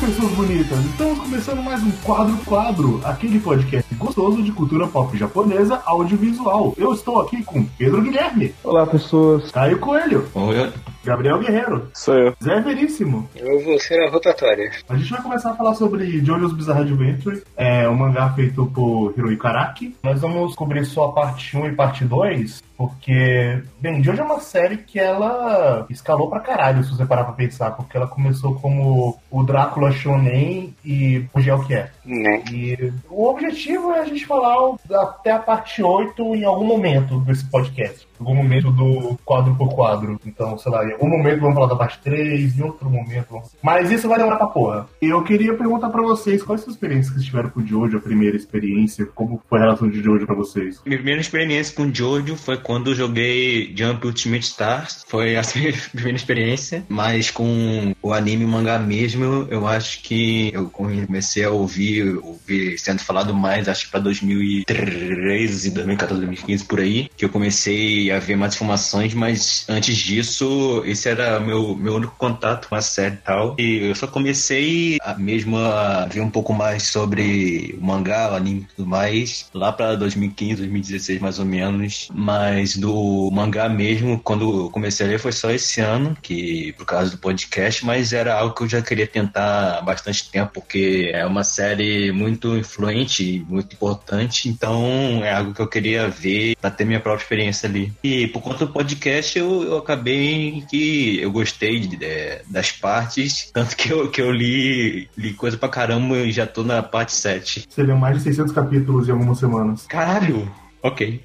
pessoas bonitas, estamos começando mais um Quadro Quadro, aquele podcast gostoso de cultura pop japonesa audiovisual. Eu estou aqui com Pedro Guilherme. Olá, pessoas. Caio Coelho. Oi. Gabriel Guerreiro. Sou eu. Zé Veríssimo. Eu vou ser a rotatória. A gente vai começar a falar sobre Jojo's Bizarre Adventure, é um mangá feito por Hirohiko Araki. Nós vamos cobrir só a parte 1 e parte 2, porque, bem, Jojo é uma série que ela escalou pra caralho, se você parar pra pensar, porque ela começou como o Drácula Shonen e hoje é o que é. Né? E o objetivo é a gente falar até a parte 8 em algum momento desse podcast. Em algum momento do quadro por quadro. Então, sei lá, em algum momento vamos falar da parte 3, em outro momento. vamos- Mas isso vai demorar pra porra. E eu queria perguntar pra vocês quais são as experiências que vocês tiveram com o Jojo, a primeira experiência, como foi a relação de Jojo pra vocês? Minha primeira experiência com Jojo foi quando joguei Jump Ultimate Stars. Foi a minha primeira experiência. Mas com o anime e mangá mesmo, eu acho que eu comecei a ouvir, ouvir sendo falado mais, acho que pra 2013, 2014, 2015, por aí, que eu comecei a ver mais informações, mas antes disso, esse era meu, meu único contato com a série e tal. E eu só comecei a, mesmo a ver um pouco mais sobre o mangá, o anime e tudo mais, lá pra 2015, 2016 mais ou menos. Mas do mangá mesmo, quando eu comecei a ler, foi só esse ano, que por causa do podcast, mas era algo que eu já queria tentar há bastante tempo, porque é uma série muito influente, muito importante, então é algo que eu queria ver pra ter minha própria experiência ali. E por conta do podcast, eu, eu acabei que eu gostei de- de- das partes, tanto que eu, que eu li, li coisa pra caramba e já tô na parte 7. Você leu mais de 600 capítulos em algumas semanas. Caralho! Ok.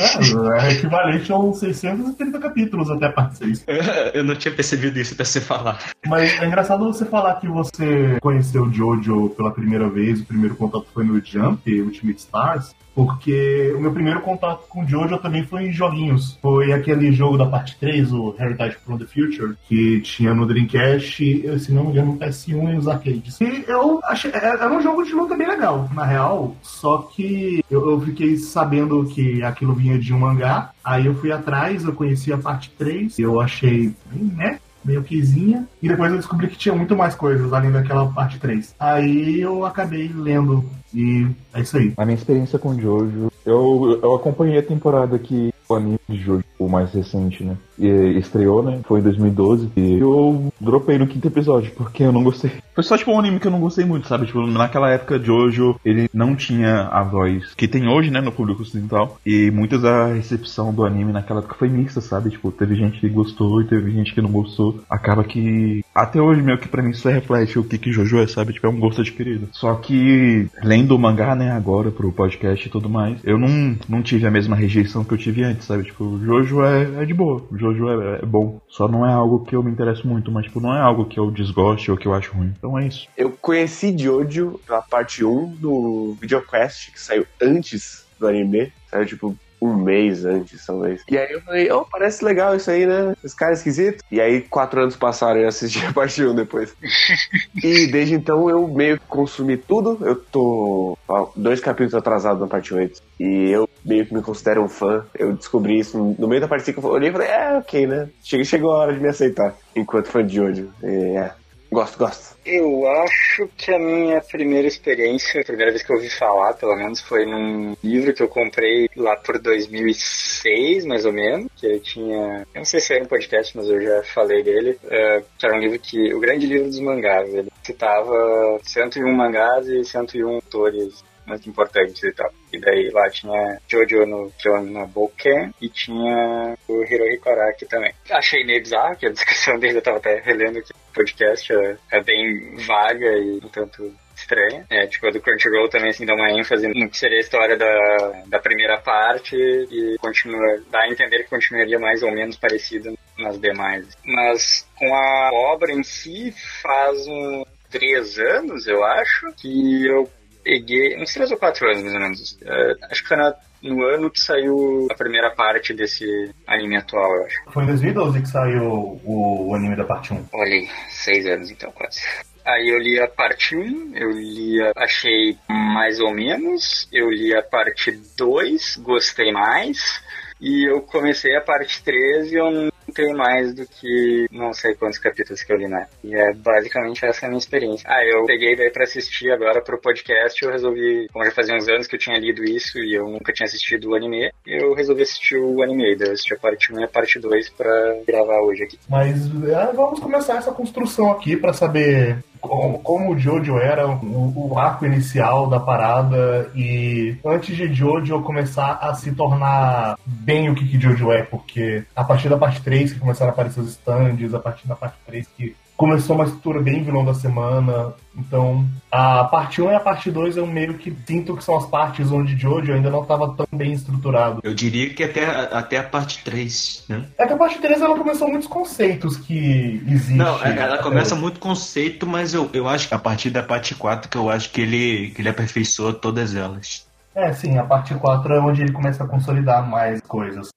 É, é equivalente a uns 630 capítulos até a parte 6. Eu não tinha percebido isso até você falar. Mas é engraçado você falar que você conheceu o Jojo pela primeira vez, o primeiro contato foi no Jump, Ultimate Stars, porque o meu primeiro contato com o Jojo também foi em joguinhos. Foi aquele jogo da parte 3, o Heritage from the Future, que tinha no Dreamcast, se não me engano, no PS1 e nos arcades. E eu achei. Era um jogo de luta bem legal, na real, só que eu, eu fiquei sabendo que aquilo vinha de um mangá, aí eu fui atrás, eu conheci a parte 3, eu achei bem, né? meio quezinha, e depois eu descobri que tinha muito mais coisas além daquela parte 3. Aí eu acabei lendo, e é isso aí. A minha experiência com Jojo, eu, eu acompanhei a temporada que o anime de Jojo, o mais recente, né? E estreou, né? Foi em 2012. E eu dropei no quinto episódio, porque eu não gostei. Foi só, tipo, um anime que eu não gostei muito, sabe? Tipo, naquela época, Jojo, ele não tinha a voz que tem hoje, né? No público ocidental. E muitas da recepção do anime naquela época foi mista, sabe? Tipo, teve gente que gostou e teve gente que não gostou. Acaba que, até hoje, meio que pra mim isso reflete o que que Jojo é, sabe? Tipo, é um gosto adquirido. Só que, lendo o mangá, né, agora, pro podcast e tudo mais, eu não, não tive a mesma rejeição que eu tive antes, sabe? Tipo, Jojo é, é de boa. Jojo é, é bom. Só não é algo que eu me interesso muito, mas, tipo, não é algo que eu desgoste ou que eu acho ruim. Então é isso. Eu conheci Jojo pela parte 1 do VideoQuest, que saiu antes do anime. Saiu tipo um mês antes, talvez. E aí eu falei, oh, parece legal isso aí, né? Esse cara é esquisito. E aí quatro anos passaram e eu assisti a parte 1 depois. e desde então eu meio que consumi tudo. Eu tô ó, dois capítulos atrasado na parte 8. E eu meio que me considero um fã. Eu descobri isso no meio da parte 5. Eu olhei e falei, é, ok, né? Chegou, a hora de me aceitar enquanto fã de Jojo. E, é, gosto, gosto. Eu acho que a minha primeira experiência, a primeira vez que eu ouvi falar, pelo menos, foi num livro que eu comprei lá por 2006, mais ou menos, que eu tinha, eu não sei se era um podcast, mas eu já falei dele, é, que era um livro que, o grande livro dos mangás, ele citava 101 mangás e 101 autores muito importantes e tal. E daí lá tinha Jojo no John na Boken e tinha o Hirohiko Araki também. Achei meio bizarro, que a descrição dele eu tava até relendo aqui no podcast, é, é bem vaga e um tanto estranha. É, tipo, a do Crunchyroll também, assim, dá uma ênfase no que seria a história da, da primeira parte e continua, dá a entender que continuaria mais ou menos parecido nas demais. Mas com a obra em si, faz uns três anos, eu acho, que eu peguei, uns três ou quatro anos, mais ou menos. É, acho que foi na- no ano que saiu a primeira parte desse anime atual, eu acho. Foi em 2012 que saiu o, o anime da parte 1. Olha aí, seis anos então, quase. Aí eu li a parte 1, eu li a, achei mais ou menos, eu li a parte 2, gostei mais, e eu comecei a parte 3 e eu não tem mais do que não sei quantos capítulos que eu li, né? E é basicamente essa a minha experiência. Ah, eu peguei daí pra assistir agora pro podcast, eu resolvi, como já fazia uns anos que eu tinha lido isso e eu nunca tinha assistido o anime, eu resolvi assistir o anime, daí eu assisti a parte 1 e a parte 2 pra gravar hoje aqui. Mas é, vamos começar essa construção aqui pra saber como, como o Jojo era o, o, arco inicial da parada e antes de Jojo começar a se tornar bem o que, que Jojo é, porque a partir da parte 3 que começaram a aparecer os stands, a partir da parte 3 que começou uma estrutura bem vilão da semana. Então, a parte 1 e a parte 2 eu meio que sinto que são as partes onde Jojo ainda não estava tão bem estruturado. Eu diria que até, até a parte 3, né? É que a parte 3 ela começou muitos conceitos que existem. Não, é, ela começa muito conceito, mas eu, eu acho que a partir da parte 4 que eu acho que ele, que ele aperfeiçoa todas elas. É, sim, a parte 4 é onde ele começa a consolidar mais coisas.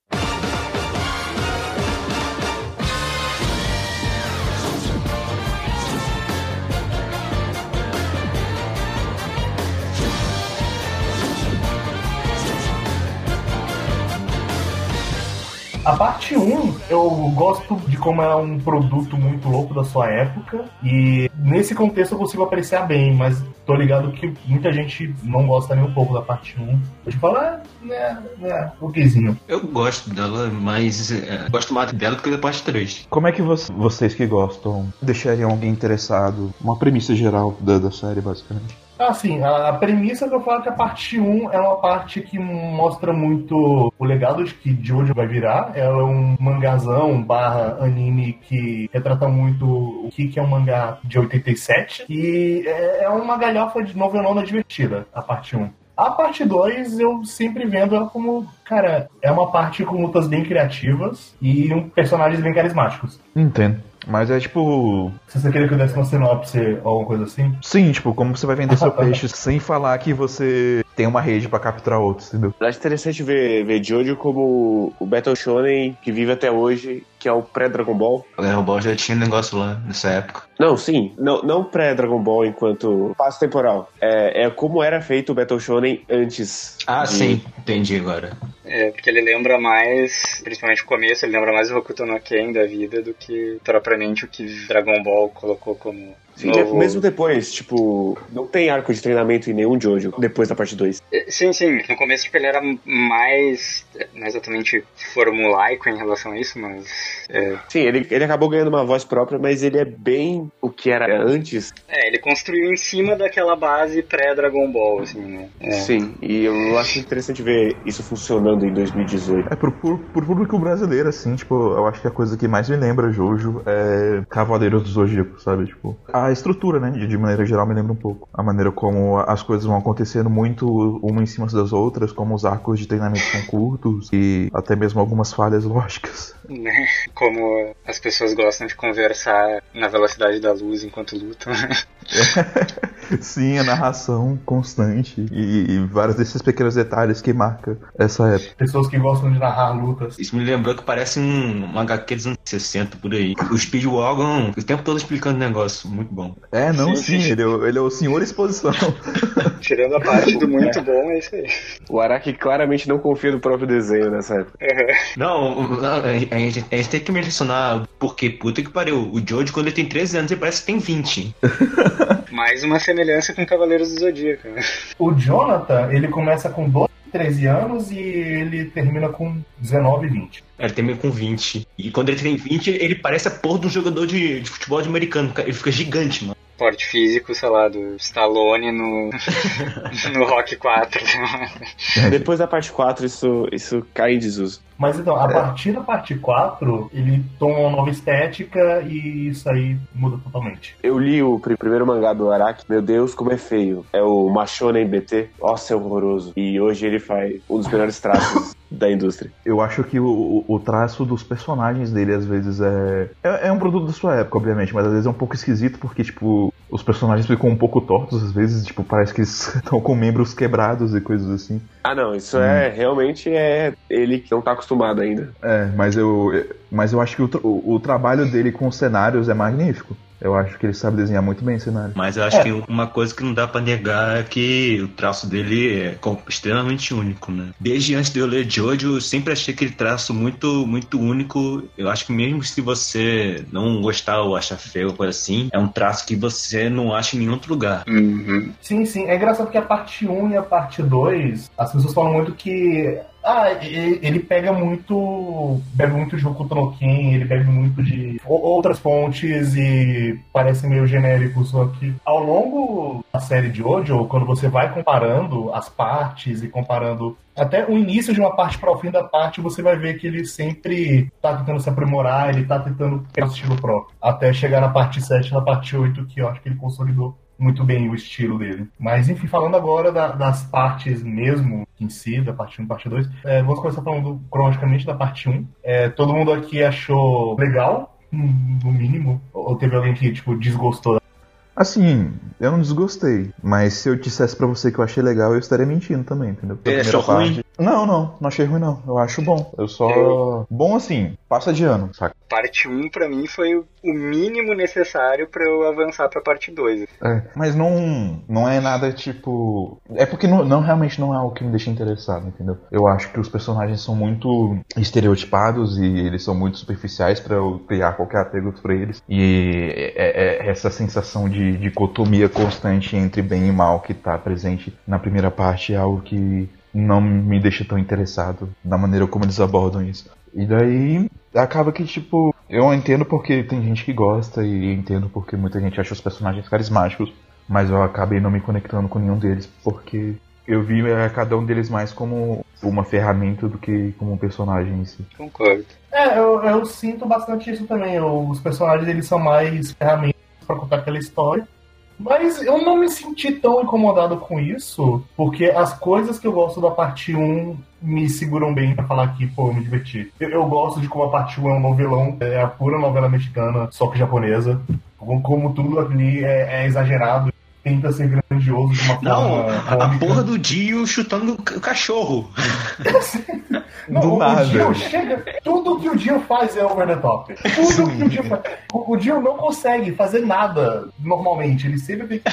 A parte 1, eu gosto de como é um produto muito louco da sua época. E nesse contexto eu consigo apreciar bem, mas tô ligado que muita gente não gosta nem um pouco da parte 1. Eu te falo, é, né, né, okzinho. Eu gosto dela, mas é, gosto mais dela do que da parte 3. Como é que vocês que gostam deixariam alguém interessado? Uma premissa geral da, da série, basicamente. Assim, a, premissa que eu falo é que a parte 1 é uma parte que mostra muito o legado de que Jojo vai virar. Ela é um mangazão barra anime que retrata muito o que, que é um mangá de 87. E é, é uma galhofa de novelona divertida, a parte 1. A parte 2, eu sempre vendo ela como, cara, é uma parte com lutas bem criativas e um, personagens bem carismáticos. Entendo. Mas é tipo. Você queria que eu desse uma sinopse ou alguma coisa assim? Sim, tipo, como você vai vender seu peixe sem falar que você tem uma rede para capturar outros, entendeu? Eu acho interessante ver, ver Jojo como o Battle Shonen que vive até hoje, que é o pré-Dragon Ball. O Dragon Ball já tinha negócio lá nessa época. Não, sim. Não, não pré-Dragon Ball enquanto passo temporal. É, é como era feito o Battle Shonen antes. Ah, de... sim. Entendi agora. É, porque ele lembra mais, principalmente o começo, ele lembra mais o Hokuto no Ken da vida do que propriamente o que Dragon Ball colocou como Sim, novo... mesmo depois, tipo, não tem arco de treinamento em nenhum Jojo depois da parte 2. É, sim, sim. No começo, tipo, ele era mais, não exatamente formulaico em relação a isso, mas. É... Sim, ele, ele acabou ganhando uma voz própria, mas ele é bem o que era antes. É, ele construiu em cima daquela base pré-Dragon Ball, assim, né? É. Sim, e eu acho interessante ver isso funcionando em 2018. É, pro, pro, pro público brasileiro, assim, tipo, eu acho que a coisa que mais me lembra Jojo é Cavaleiros do Zodíaco, sabe? Tipo, a a estrutura, né? De, de, maneira geral, me lembra um pouco. A maneira como as coisas vão acontecendo muito uma em cima das outras, como os arcos de treinamento são curtos e até mesmo algumas falhas lógicas. Né? Como as pessoas gostam de conversar na velocidade da luz enquanto lutam. Sim, a narração constante e, e, vários desses pequenos detalhes que marca essa época. Pessoas que gostam de narrar lutas. Isso me lembrou que parece um, um HQ dos anos 60 por aí. O Speedwagon o tempo todo explicando negócio, muito bom. É, não, sim, sim. Ele, é, ele é o senhor exposição. Tirando a parte do muito bom, é isso aí. O Araki claramente não confia no próprio desenho nessa época. Não, a gente, a gente tem que mencionar porque, puta que pariu, o Jojo quando ele tem 13 anos ele parece que tem 20. Mais uma semelhança com Cavaleiros do Zodíaco. Né? O Jonathan, ele começa com 12, 13 anos e ele termina com 19, 20. Ele termina com 20. E quando ele tem 20, ele parece a porra de um jogador de, de futebol de americano. Ele fica gigante, mano porte físico, sei lá, do Stallone no, no Rock 4. Depois da parte 4, isso, isso cai em desuso. Mas então, a é. partir da parte 4, ele toma uma nova estética e isso aí muda totalmente. Eu li o primeiro mangá do Araki, meu Deus, como é feio. É o Machonen BT. Nossa, é horroroso. E hoje ele faz um dos melhores traços da indústria. Eu acho que o, o, traço dos personagens dele, às vezes, é, é, é. um produto da sua época, obviamente, mas às vezes é um pouco esquisito porque, tipo, os personagens ficam um pouco tortos, às vezes, tipo, parece que eles estão com membros quebrados e coisas assim. Ah, não, isso hum. é realmente é ele que não tá acostumado ainda. É, mas eu, mas eu acho que o, o, o trabalho dele com os cenários é magnífico. Eu acho que ele sabe desenhar muito bem cenário. Mas eu acho é. que uma coisa que não dá para negar é que o traço dele é extremamente único, né? Desde antes de eu ler Jojo, eu sempre achei aquele traço muito, muito único. Eu acho que mesmo se você não gostar ou achar feio ou coisa assim, é um traço que você não acha em nenhum outro lugar. Uhum. Sim, sim. É engraçado que a parte 1 e a parte 2, as pessoas falam muito que ah, ele pega muito. Bebe muito de Hokuto no Ken, ele bebe muito de outras fontes e parece meio genérico, só que ao longo da série de Ojo, quando você vai comparando as partes e comparando até o início de uma parte para o fim da parte, você vai ver que ele sempre tá tentando se aprimorar, ele tá tentando ter um estilo próprio. Até chegar na parte 7, na parte 8, que eu acho que ele consolidou muito bem o estilo dele. Mas, enfim, falando agora da, das partes mesmo em si, da parte 1 e parte 2, é, vamos começar falando cronologicamente da parte 1. É, todo mundo aqui achou legal, no mínimo, ou teve alguém que, tipo, desgostou Assim, eu não desgostei, mas se eu dissesse para você que eu achei legal, eu estaria mentindo também, entendeu? Ele achou parte... ruim? Não, não, não achei ruim não. Eu acho bom. Eu só. Eu... Bom assim, passa de ano, saca? Parte 1 para mim foi o mínimo necessário para eu avançar pra parte 2. É, mas não, não é nada tipo. É porque não, não realmente não é o que me deixa interessado, entendeu? Eu acho que os personagens são muito estereotipados e eles são muito superficiais para eu criar qualquer apego por eles. E é, é, é essa sensação de dicotomia constante entre bem e mal que tá presente na primeira parte é algo que não me deixa tão interessado da maneira como eles abordam isso. E daí acaba que, tipo, eu entendo porque tem gente que gosta e entendo porque muita gente acha os personagens carismáticos, mas eu acabei não me conectando com nenhum deles porque eu vi é, cada um deles mais como uma ferramenta do que como um personagem em si. Concordo. É, eu, eu sinto bastante isso também. Os personagens eles são mais ferramentas para contar aquela história. Mas eu não me senti tão incomodado com isso, porque as coisas que eu gosto da parte 1 me seguram bem para falar que, pô, eu me diverti. Eu, eu, gosto de como a parte 1 é um novelão, é a pura novela mexicana, só que japonesa. Como, como tudo ali é, é exagerado tenta ser grandioso de uma não, forma. Não, a, porra do Dio chutando o cachorro. não, do o, nada. Dio chega. Tudo que o Dio faz é over the top. Tudo Sim. que o Dio faz. O, o Dio não consegue fazer nada normalmente. Ele sempre tem que.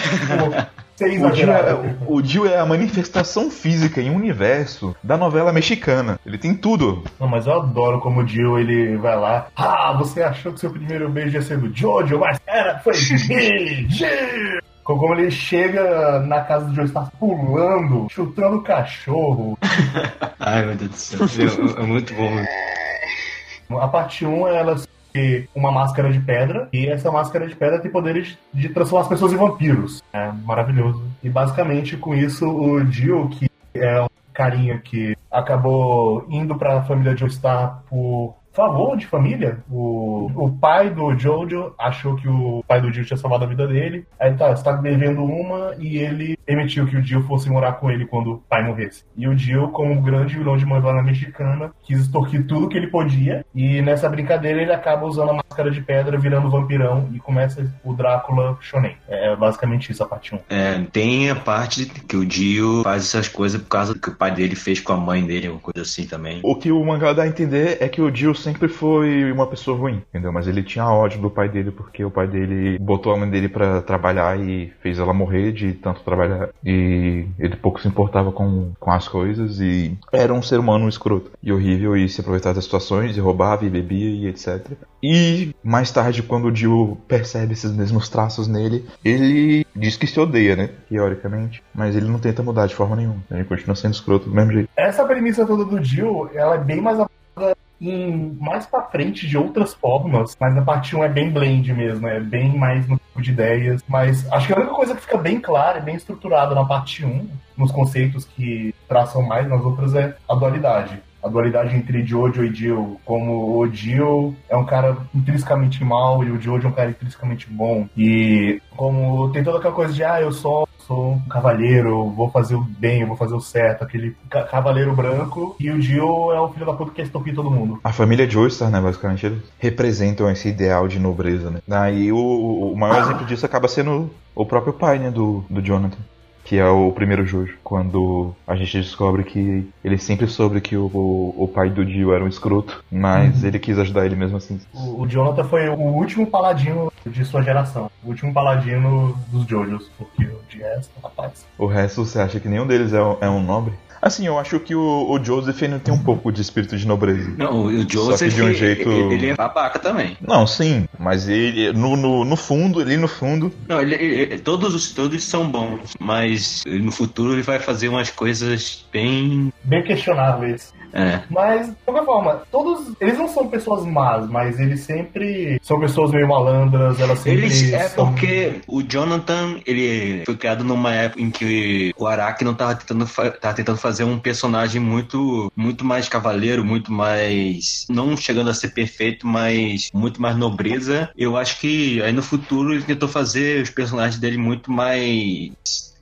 Tipo, o Dio, é, o Dio é a manifestação física em um universo da novela mexicana. Ele tem tudo. Não, mas eu adoro como o Dio ele vai lá. Ah, você achou que seu primeiro beijo ia ser do Jojo, mas era, foi de mim, Dio! Como ele chega na casa do Joe Star pulando, chutando o cachorro. Ai, meu Deus do céu. É, é muito bom. A parte 1 é ela uma máscara de pedra e essa máscara de pedra tem poderes de transformar as pessoas em vampiros. É maravilhoso. E basicamente com isso o Jill, que é um carinha que acabou indo para a família Joestar por favor de família. O, o pai do Jojo achou que o pai do Jill tinha salvado a vida dele. Aí tá, você tá devendo uma e ele permitiu que o Jill fosse morar com ele quando o pai morresse. E o Jill, como um grande vilão de novela mexicana, quis extorquir tudo que ele podia. E nessa brincadeira ele acaba usando a máscara de pedra, virando vampirão e começa o Drácula Shonen. É basicamente isso a parte 1. É, tem a parte que o Jill faz essas coisas por causa do que o pai dele fez com a mãe dele, uma coisa assim também. O que o mangá dá a entender é que o Jill sempre foi uma pessoa ruim, entendeu? Mas ele tinha ódio do pai dele porque o pai dele botou a mãe dele para trabalhar e fez ela morrer de tanto trabalhar. E ele pouco se importava com, com as coisas e era um ser humano escroto e horrível e se aproveitava das situações e roubava e bebia e etc. E mais tarde, quando o Jill percebe esses mesmos traços nele, ele diz que se odeia, né? Teoricamente. Mas ele não tenta mudar de forma nenhuma. Ele continua sendo escroto do mesmo jeito. Essa premissa toda do Jill, ela é bem mais em mais para frente de outras formas, mas na parte 1 é bem blend mesmo, é bem mais no tipo de ideias. Mas acho que a única coisa que fica bem clara e bem estruturada na parte 1, nos conceitos que traçam mais nas outras, é a dualidade a dualidade entre Jojo e Jill, como o Jill é um cara intrinsecamente mal e o Jojo é um cara intrinsecamente bom. E como tem toda aquela coisa de, ah, eu sou, sou um cavalheiro, vou fazer o bem, vou fazer o certo, aquele ca cavaleiro branco, e o Jill é o filho da puta que estupir todo mundo. A família Joestar, né, basicamente, eles representam esse ideal de nobreza, né? Daí o, o maior exemplo disso acaba sendo o próprio pai, né, do, do Jonathan. Que é o primeiro Jojo, quando a gente descobre que ele sempre soube que o, o, o pai do Dio era um escroto, mas uhum. ele quis ajudar ele mesmo assim. O, o, Jonathan foi o último paladino de sua geração, o último paladino dos Jojos, porque o de resto, rapaz. O resto você acha que nenhum deles é, é um nobre? Assim, eu acho que o, o Joseph ainda tem um pouco de espírito de nobreza. Não, o Joseph, de um jeito... ele é babaca também. Não, sim, mas ele, no, no, no fundo, ali no fundo... Não, ele, ele, todos, todos são bons, mas no futuro ele vai fazer umas coisas bem... Bem questionáveis. É. Mas, de qualquer forma, todos. Eles não são pessoas más, mas eles sempre são pessoas meio malandras, elas sempre. Eles, é são... porque o Jonathan, ele foi criado numa época em que o Araki não tava tentando, tava tentando fazer um personagem muito, muito mais cavaleiro, muito mais. Não chegando a ser perfeito, mas muito mais nobreza. Eu acho que aí no futuro ele tentou fazer os personagens dele muito mais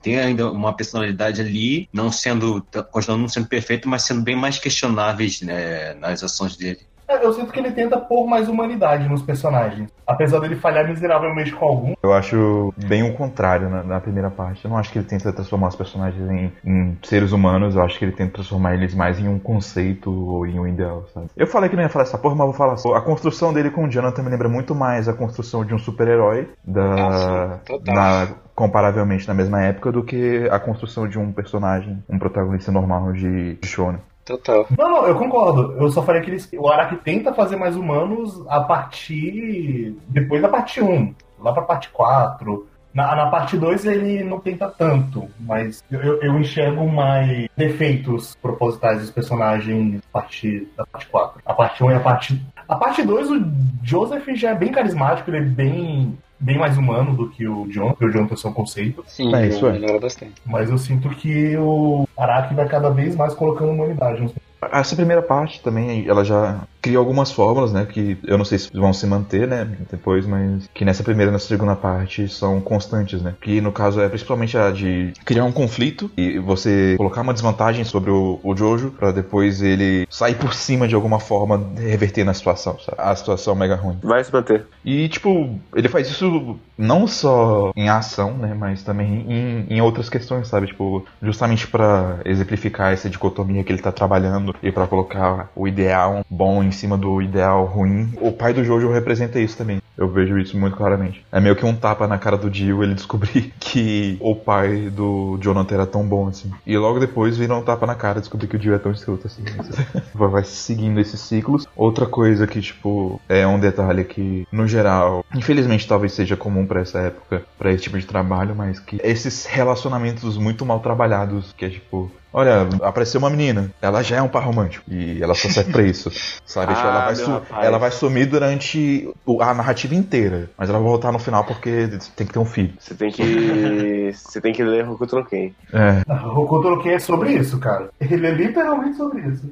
tem ainda uma personalidade ali, não sendo, continuando não sendo perfeito, mas sendo bem mais questionáveis né, nas ações dele. É, eu sinto que ele tenta pôr mais humanidade nos personagens. Apesar dele falhar miseravelmente com algum. Eu acho bem o contrário na, na primeira parte. Eu não acho que ele tenta transformar os personagens em, em, seres humanos. Eu acho que ele tenta transformar eles mais em um conceito ou em um ideal, sabe? Eu falei que não ia falar essa porra, mas vou falar só. A construção dele com o Jonathan me lembra muito mais a construção de um super-herói da. Ah, na, comparavelmente na mesma época do que a construção de um personagem, um protagonista normal de, de Shonen. Total. Não, não, eu concordo. Eu só falei que eles, o Araki tenta fazer mais humanos a partir. depois da parte 1, lá pra parte 4. Na, na parte 2 ele não tenta tanto, mas eu, eu enxergo mais defeitos propositais dos personagens a partir da parte 4. A parte 1 e a parte. A parte 2, o Joseph já é bem carismático, ele é bem bem mais humano do que o John, que o John tem seu conceito. Sim, é, isso é. melhora bastante. Mas eu sinto que o Araki vai cada vez mais colocando humanidade nos essa primeira parte também, ela já cria algumas fórmulas, né, que eu não sei se vão se manter, né, depois, mas que nessa primeira e nessa segunda parte são constantes, né, que no caso é principalmente a de criar um conflito e você colocar uma desvantagem sobre o, o Jojo para depois ele sair por cima de alguma forma, reverter na situação, sabe? a situação mega ruim. Vai se manter. E, tipo, ele faz isso não só em ação, né, mas também em, em outras questões, sabe, tipo, justamente para exemplificar essa dicotomia que ele tá trabalhando e para colocar o ideal bom em cima do ideal ruim. O pai do Jojo representa isso também. Eu vejo isso muito claramente. É meio que um tapa na cara do Dio ele descobrir que o pai do Jonathan era tão bom assim. E logo depois vira um tapa na cara descobrir que o Dio é tão escroto assim. Vai seguindo esses ciclos. Outra coisa que, tipo, é um detalhe que, no geral, infelizmente talvez seja comum para essa época, para esse tipo de trabalho, mas que esses relacionamentos muito mal trabalhados, que é tipo, Olha, apareceu uma menina, ela já é um par romântico e ela só serve pra isso, sabe? Tipo, ah, ela, vai ela vai sumir durante a narrativa inteira, mas ela vai voltar no final porque tem que ter um filho. Você tem que. Você tem que ler Hokuto no Ken. É. Hokuto no Ken é sobre isso, cara. Ele é literalmente sobre isso.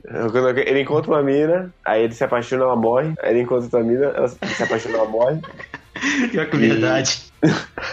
Ele encontra uma mina, aí ele se apaixona, ela morre. Aí ele encontra outra mina, ela se apaixona, ela morre. Pior que verdade.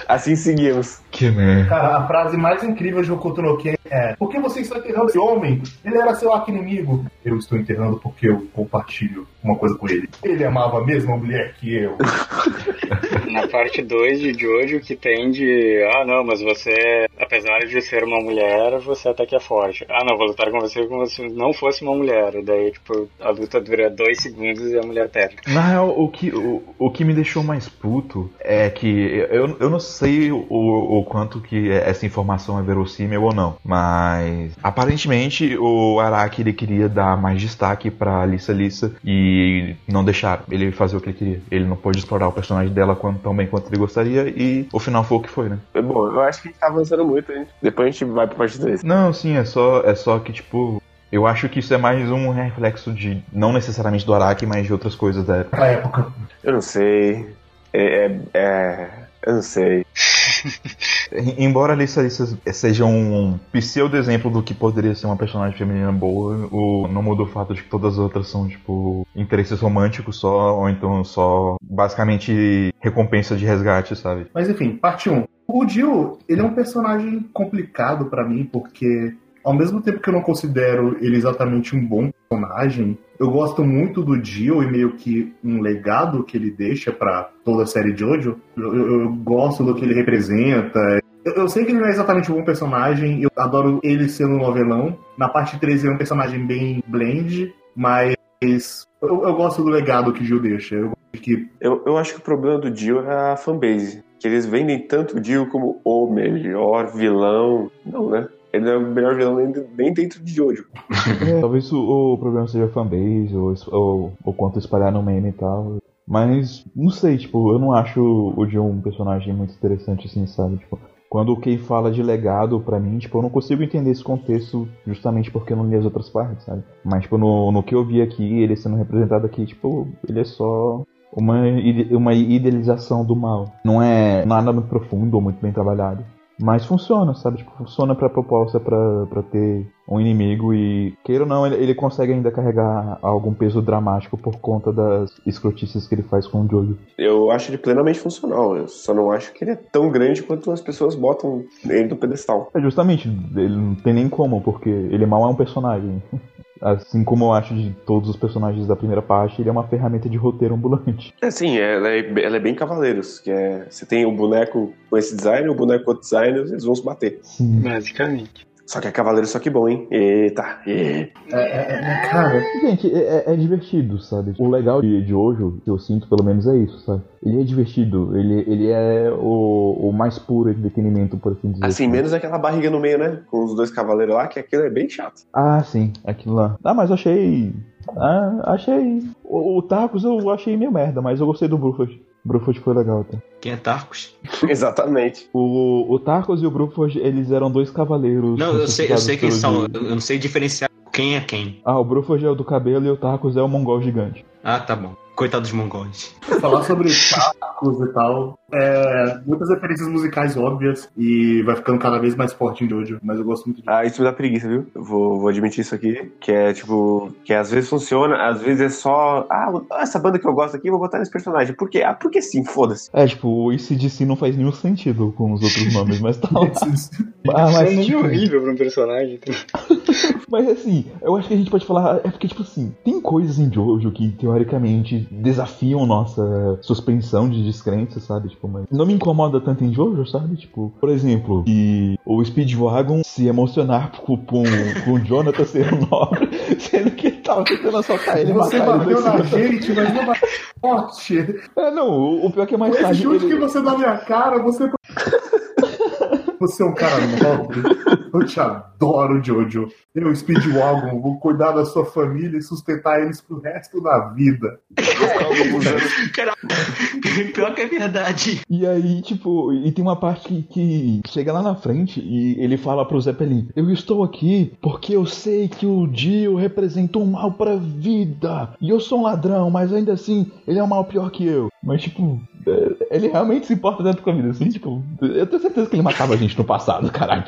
assim seguimos. Que merda. Cara, a frase mais incrível de Hokuto no Ken é Por que você está enterrando esse homem? Ele era seu arqui-inimigo. Eu estou enterrando porque eu compartilho uma coisa com ele. Ele amava a mesma mulher que eu. Na parte 2 de Jojo que tem de Ah não, mas você, apesar de ser uma mulher, você até que é forte. Ah não, vou lutar com você como se não fosse uma mulher. E daí, tipo, a luta dura dois segundos e a mulher perde. Na real, o que, o, o que me deixou mais puto é que eu, eu não sei o, o quanto que essa informação é verossímil ou não, mas aparentemente o Araki ele queria dar mais destaque pra Lisa Lisa e não deixar ele fazer o que ele queria. Ele não pôde explorar o personagem dela tão bem quanto ele gostaria e o final foi o que foi, né? É bom, eu acho que a gente tá avançando muito, hein? Depois a gente vai pra parte 2. Não, sim, é só, é só que, tipo, eu acho que isso é mais um reflexo de, não necessariamente do Araki, mas de outras coisas da época. Da época. Eu não sei. É, é, é, eu não sei. Embora a Lisa seja um pseudo-exemplo do que poderia ser uma personagem feminina boa, o, não muda o fato de que todas as outras são, tipo, interesses românticos só, ou então só, basicamente, recompensa de resgate, sabe? Mas enfim, parte 1. O Jill, ele é um personagem complicado para mim, porque ao mesmo tempo que eu não considero ele exatamente um bom personagem, eu gosto muito do Dio e meio que um legado que ele deixa para toda a série Jojo. Eu, eu, eu, gosto do que ele representa. Eu, eu sei que ele não é exatamente um bom personagem, eu adoro ele sendo novelão. Na parte 3 ele é um personagem bem blend, mas eu, gosto do legado que o Jill deixa. Eu, que... eu, eu acho que o problema do Jill é a fanbase. Que eles vendem tanto o Jill como o melhor vilão. Não, né? Ele é o melhor vilão nem dentro de Jojo. É, talvez o, o, problema seja a fanbase, ou, ou, ou quanto espalhar no meme e tal. Mas, não sei, tipo, eu não acho o Jill um personagem muito interessante assim, sabe? Tipo, quando o Kei fala de legado para mim, tipo, eu não consigo entender esse contexto justamente porque eu não li as outras partes, sabe? Mas, tipo, no, no que eu vi aqui, ele sendo representado aqui, tipo, ele é só uma, uma idealização do mal. Não é nada muito profundo ou muito bem trabalhado. Mas funciona, sabe? Tipo, funciona pra proposta pra, pra ter um inimigo e, queira ou não, ele, ele consegue ainda carregar algum peso dramático por conta das escrotices que ele faz com o Jojo. Eu acho ele plenamente funcional, eu só não acho que ele é tão grande quanto as pessoas botam ele no pedestal. É justamente, ele não tem nem como, porque ele mal é um personagem. Assim como eu acho de todos os personagens da primeira parte, ele é uma ferramenta de roteiro ambulante. É sim, ela é, ela é bem cavaleiros, que é você tem o boneco com esse design, o boneco com outro design, eles vão se bater. Sim. Basicamente. Só que é cavaleiro, só que bom, hein? Eita, é, é, é, cara. Gente, é, é, divertido, sabe? O legal de, de hoje, que eu sinto pelo menos é isso, sabe? Ele é divertido, ele, ele é o, o mais puro entretenimento, por assim dizer. Assim, menos aquela barriga no meio, né? Com os dois cavaleiros lá, que aquilo é bem chato. Ah, sim, aquilo lá. Ah, mas eu achei. Ah, achei. O, o Tarkus eu achei meio merda, mas eu gostei do Bruford. Bruford foi legal, tá? Quem é Tarkus? Exatamente. O, o Tarkus e o Bruford, eles eram dois cavaleiros. Não, eu sei, eu sei quem são. Eu não sei diferenciar quem é quem. Ah, o Bruford é o do cabelo e o Tarkus é o mongol gigante. Ah, tá bom. Coitado dos mongóis. Falar sobre tacos e tal. É, muitas referências musicais óbvias e vai ficando cada vez mais forte em Jojo, mas eu gosto muito disso. Ah, isso me dá preguiça, viu? Vou, vou admitir isso aqui, que é tipo, que às vezes funciona, às vezes é só, ah, essa banda que eu gosto aqui, vou botar nesse personagem. Por quê? Ah, porque sim, foda-se. É, tipo, o ACDC não faz nenhum sentido com os outros nomes, mas tá lá. ah, mas, é tipo... horrível pra um personagem. Então. mas assim, eu acho que a gente pode falar, é porque, tipo assim, tem coisas em Jojo que, teoricamente, desafiam nossa suspensão de descrença, sabe? Tipo, mas não me incomoda tanto em Jojo, sabe? Tipo, por exemplo, que o Speedwagon se emocionar com, com, com o Jonathan ser nobre, sendo que ele tava tentando assaltar ele Você bateu na gente, mas não bateu forte. É, não, o, o pior é que é mais Esse tarde. chute ele... que você dá na minha cara, você. Você é um cara nobre. Eu te adoro, Jojo. Eu, Speedwagon, vou cuidar da sua família e sustentar eles pro resto da vida. Caraca, pior que é verdade. E aí, tipo, e tem uma parte que, que, chega lá na frente e ele fala pro Zeppelin: Eu estou aqui porque eu sei que o Dio representou um mal pra vida. E eu sou um ladrão, mas ainda assim, ele é um mal pior que eu. Mas, tipo, é, ele realmente se importa tanto com a vida assim, tipo, eu tenho certeza que ele matava a gente no passado, caralho.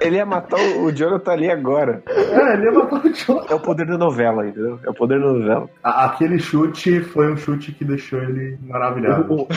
Ele ia matar o Jonathan ali agora. É, ele ia matar o Jonathan. É o poder da novela, entendeu? É o poder da novela. aquele chute foi um chute que deixou ele maravilhado.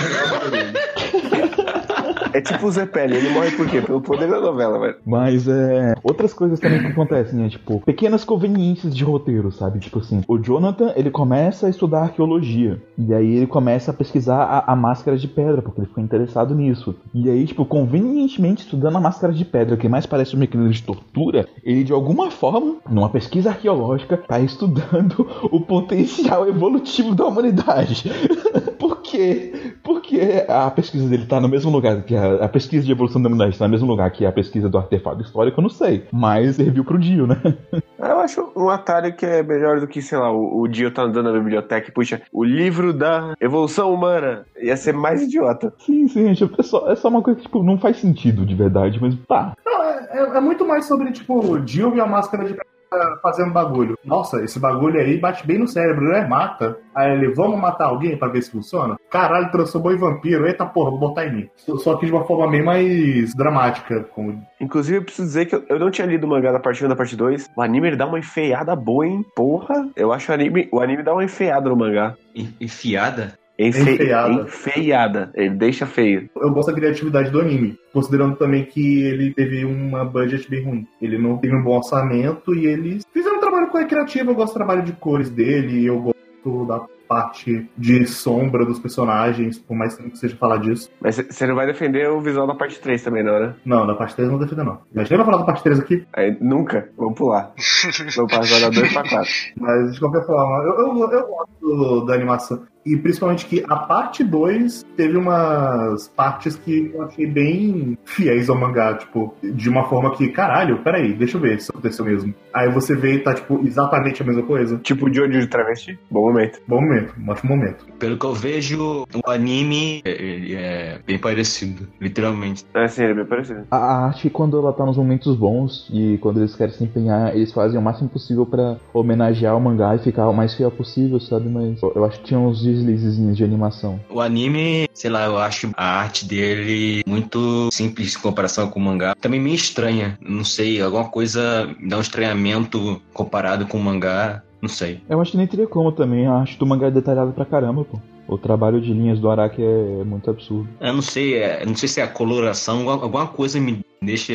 É tipo o Zé Pele, ele morre por quê? Pelo poder da novela, velho. Mas é. Outras coisas também que acontecem, né? Tipo, pequenas conveniências de roteiro, sabe? Tipo assim, o Jonathan, ele começa a estudar arqueologia. E aí ele começa a pesquisar a, a máscara de pedra, porque ele ficou interessado nisso. E aí, tipo, convenientemente estudando a máscara de pedra, que mais parece um mecanismo de tortura, ele de alguma forma, numa pesquisa arqueológica, tá estudando o potencial evolutivo da humanidade. por quê? Porque a pesquisa dele tá no mesmo lugar que a a, pesquisa de evolução da humanidade está no mesmo lugar que a pesquisa do artefato histórico, eu não sei. Mas serviu pro Dio, né? Eu acho um atalho que é melhor do que, sei lá, o, o Dio tá andando na biblioteca e puxa o livro da evolução humana. Ia ser mais idiota. Sim, sim, gente. É só, é só uma coisa que, tipo, não faz sentido de verdade, mas tá. Não, é, é, é muito mais sobre, tipo, o Dio e a máscara de fazendo bagulho. Nossa, esse bagulho aí bate bem no cérebro, né? Mata. Aí ele, vamos matar alguém pra ver se funciona? Caralho, transformou em vampiro. Eita porra, vou botar em mim. Só que de uma forma bem mais dramática. Como... Inclusive, eu preciso dizer que eu não tinha lido o mangá da parte 1 da parte 2. O anime ele dá uma enfeiada boa, hein? Porra, eu acho o anime, o anime dá uma enfeiada no mangá. Enfiada? Enfe... Enfeiada. Enfeiada. Ele deixa feio. Eu gosto da criatividade do anime. Considerando também que ele teve uma budget bem ruim. Ele não teve um bom orçamento e eles fizeram um trabalho criativo. Eu gosto do trabalho de cores dele. Eu gosto da parte de sombra dos personagens, por mais que seja falar disso. Mas você não vai defender o visual da parte 3 também, não, né? Não, da parte 3 não defendo, não. Já chega pra falar da parte 3 aqui? Aí, nunca. Vamos pular. Vamos passar da 2 pra 4. Mas, de qualquer forma, eu, eu, eu gosto da animação. E principalmente que a parte 2 teve umas partes que eu achei bem fiéis ao mangá, tipo, de uma forma que, caralho, peraí, deixa eu ver se aconteceu mesmo. Aí você vê e tá, tipo, exatamente a mesma coisa. Tipo de olho de travesti. Bom momento. Bom momento, um ótimo momento. Pelo que eu vejo, o anime ele é bem parecido, literalmente. É, sim, ele é bem parecido. A arte, quando ela tá nos momentos bons e quando eles querem se empenhar, eles fazem o máximo possível pra homenagear o mangá e ficar o mais fiel possível, sabe? Mas eu acho que tinha uns deslizezinhos de animação. O anime, sei lá, eu acho a arte dele muito simples em comparação com o mangá. Também meio estranha, não sei, alguma coisa me dá um estranhamento comparado com o mangá, não sei. Eu acho que nem teria como também, a arte do mangá é detalhada pra caramba, pô. O trabalho de linhas do Araki é muito absurdo. Eu não sei, é, não sei se é a coloração, alguma- coisa me deixa,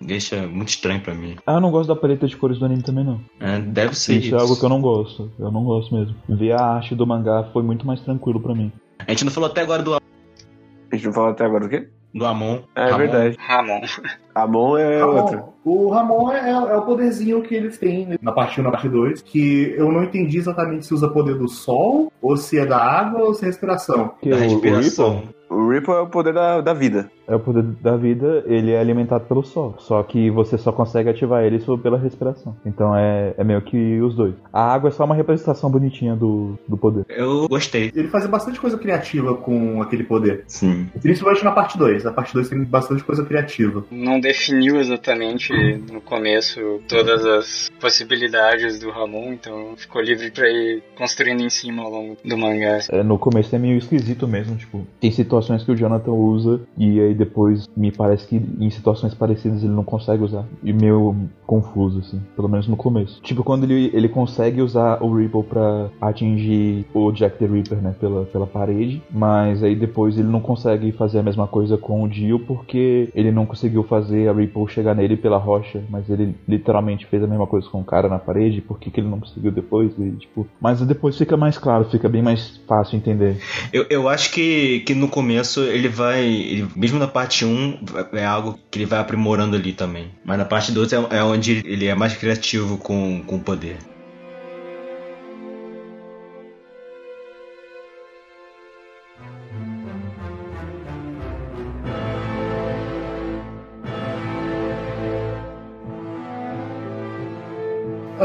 deixa muito estranho pra mim. Ah, eu não gosto da paleta de cores do anime também, não. É, deve ser Isso, é algo que eu não gosto. Eu não gosto mesmo. Ver a arte do mangá foi muito mais tranquilo pra mim. A gente não falou até agora do, A gente não falou até agora do quê? do Amon. É Ramon. verdade. Ramon. Amon é outro. Ramon. O Ramon é, é o poderzinho que eles têm na parte 1 e na parte 2, que eu não entendi exatamente se usa poder do sol, ou se é da água, ou se é respiração. Porque Da o- respiração. Ripple O Ripple é o poder da, da vida. é o poder da vida, ele é alimentado pelo sol. Só que você só consegue ativar ele só pela respiração. Então é, é meio que os dois. A água é só uma representação bonitinha do, do poder. Eu gostei. Ele fazia bastante coisa criativa com aquele poder. Sim. Principalmente na parte 2. A parte 2 tem bastante coisa criativa. Não definiu exatamente no começo todas as possibilidades do Ramon, então ficou livre pra ir construindo em cima ao longo do mangá. É, no começo é meio esquisito mesmo, tipo, tem situações que o Jonathan usa e aí depois me parece que em situações parecidas ele não consegue usar. E meio confuso, assim, pelo menos no começo. Tipo, quando ele, ele consegue usar o Ripple pra atingir o Jack the Ripper, né, pela, pela parede, mas aí depois ele não consegue fazer a mesma coisa com o Dio porque ele não conseguiu fazer a Ripple chegar nele pela rocha, mas ele literalmente fez a mesma coisa com o cara na parede, por que, que ele não conseguiu depois? E, tipo, mas depois fica mais claro, fica bem mais fácil entender. Eu, eu acho que, que no começo ele vai. ele- mesmo na parte 1, é algo que ele vai aprimorando ali também. Mas na parte 2 é, é onde ele é mais criativo com, com o poder.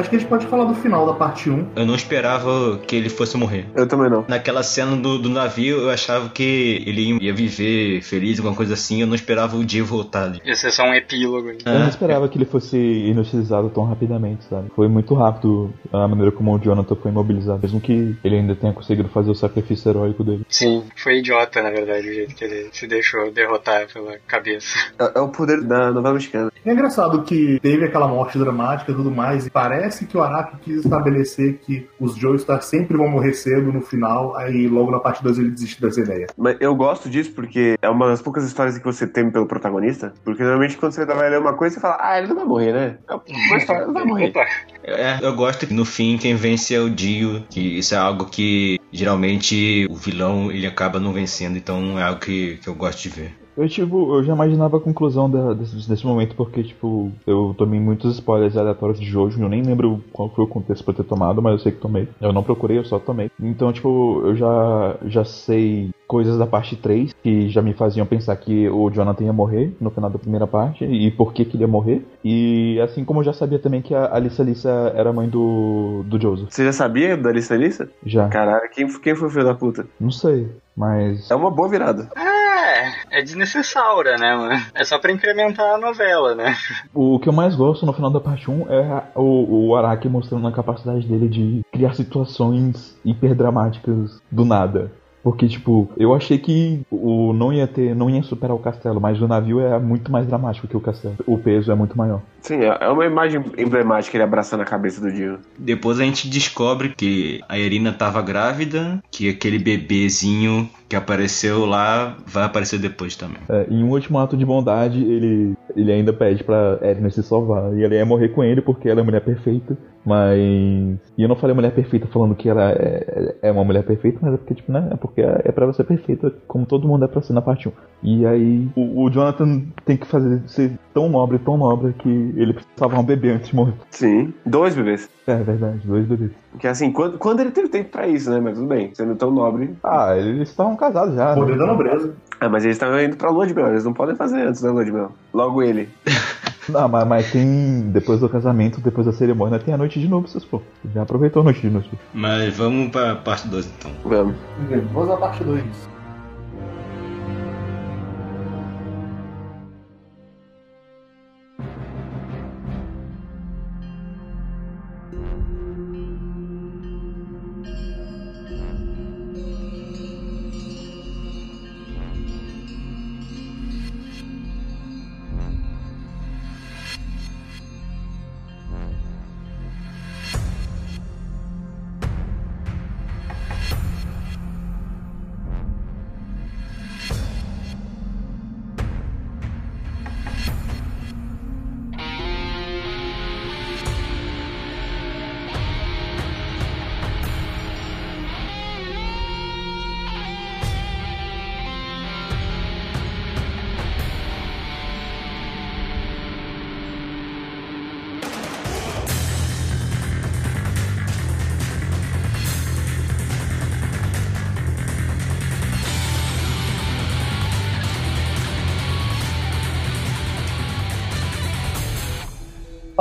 Acho que a gente pode falar do final da parte 1. Eu não esperava que ele fosse morrer. Eu também não. Naquela cena do, do navio, eu achava que ele ia viver feliz, alguma coisa assim. Eu não esperava o dia voltar ali. Ia ser só um epílogo. né? Eu não esperava que ele fosse inutilizado tão rapidamente, sabe? Foi muito rápido a maneira como o Jonathan foi imobilizado, mesmo que ele ainda tenha conseguido fazer o sacrifício heróico dele. Sim, foi idiota, na verdade, o jeito que ele se deixou derrotar pela cabeça. É, é o poder da novela mexicana. É engraçado que teve aquela morte dramática e tudo mais, e parece que o Araki quis estabelecer que os Joestar sempre vão morrer cedo no final, aí logo na parte 2 ele desiste dessa ideia. Mas eu gosto disso porque é uma das poucas histórias que você teme pelo protagonista. Porque normalmente quando você vai ler uma coisa, você fala, ah, ele não vai morrer, né? É uma história, ele não vai morrer. Opa, É, eu gosto que no fim quem vence é o Dio, que isso é algo que geralmente o vilão ele acaba não vencendo, então é algo que, que eu gosto de ver. Eu, tipo, eu já imaginava a conclusão da- desse, desse momento, porque, tipo, eu tomei muitos spoilers aleatórios de Jojo, eu nem lembro qual foi o contexto pra ter tomado, mas eu sei que tomei. Eu não procurei, eu só tomei. Então, tipo, eu já, já sei coisas da parte 3 que já me faziam pensar que o Jonathan ia morrer no final da primeira parte e por que, que ele ia morrer. E assim como eu já sabia também que a Alissa Alissa era mãe do, do Joseph. Você já sabia da lista lista? Já. Caralho, quem, quem foi o filho da puta? Não sei, mas. É uma boa virada. É, é desnecessária, né, mano? É só pra incrementar a novela, né? O que eu mais gosto no final da parte 1 é o, o Araki mostrando a capacidade dele de criar situações hiperdramáticas do nada. Porque, tipo, eu achei que o não ia ter, não ia superar o castelo, mas o navio é muito mais dramático que o castelo. O peso é muito maior. Sim, é é uma imagem emblemática ele abraçando a cabeça do Dio. Depois a gente descobre que a Irina tava grávida, que aquele bebezinho que apareceu lá vai aparecer depois também. É, em um último ato de bondade, ele, ele ainda pede pra Erina se salvar. E ela ia morrer com ele porque ela é mulher perfeita. Mas. E eu não falei mulher perfeita falando que ela é, é uma mulher perfeita, mas é porque, tipo, né? É porque é pra ela ser perfeita, como todo mundo é pra ser na parte 1. E aí, o, o Jonathan tem que fazer ser tão nobre, tão nobre, que ele precisa salvar um bebê antes de morrer. Sim, dois bebês. É verdade, dois bebês. Que assim, quando, quando ele teve tempo pra isso, né? Mas tudo bem, sendo tão nobre. Ah, eles estavam casados já. Poder né? da nobreza. Ah, mas eles estavam indo pra lua de mel, eles não podem fazer antes da lua de mel. Logo ele. Não, mas, mas tem. Depois do casamento, depois da cerimônia, tem a noite de núpcias, pô. Já aproveitou a noite de núpcias. Mas vamos pra parte 2 então. Vamos. Vamos à parte 2.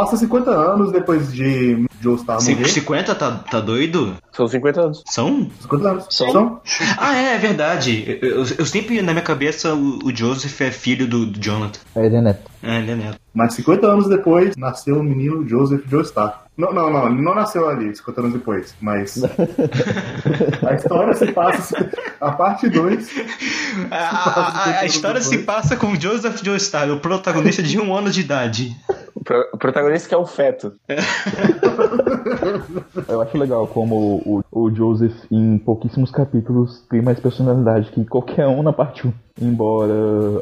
Passa 50 anos depois de Joe Star morrer. 50 tá, tá doido? São 50 anos. São? 50 anos. São. São? Ah, é, é verdade. Eu, eu- eu sempre, na minha cabeça, o, o Joseph é filho do, do Jonathan. É, ele é neto. É, ele é neto. Mas 50 anos depois, nasceu o menino Joseph Joestar. Não, não, não, ele não nasceu ali, 50 anos depois, mas. a história se passa. A parte 2. A, a- a- a história se passa com o Joseph Joestar, o protagonista de um ano de idade. O, pro- o protagonista que é um feto. Eu acho legal como o, o Joseph, em pouquíssimos capítulos, tem mais personalidade que qualquer um na parte 1. Embora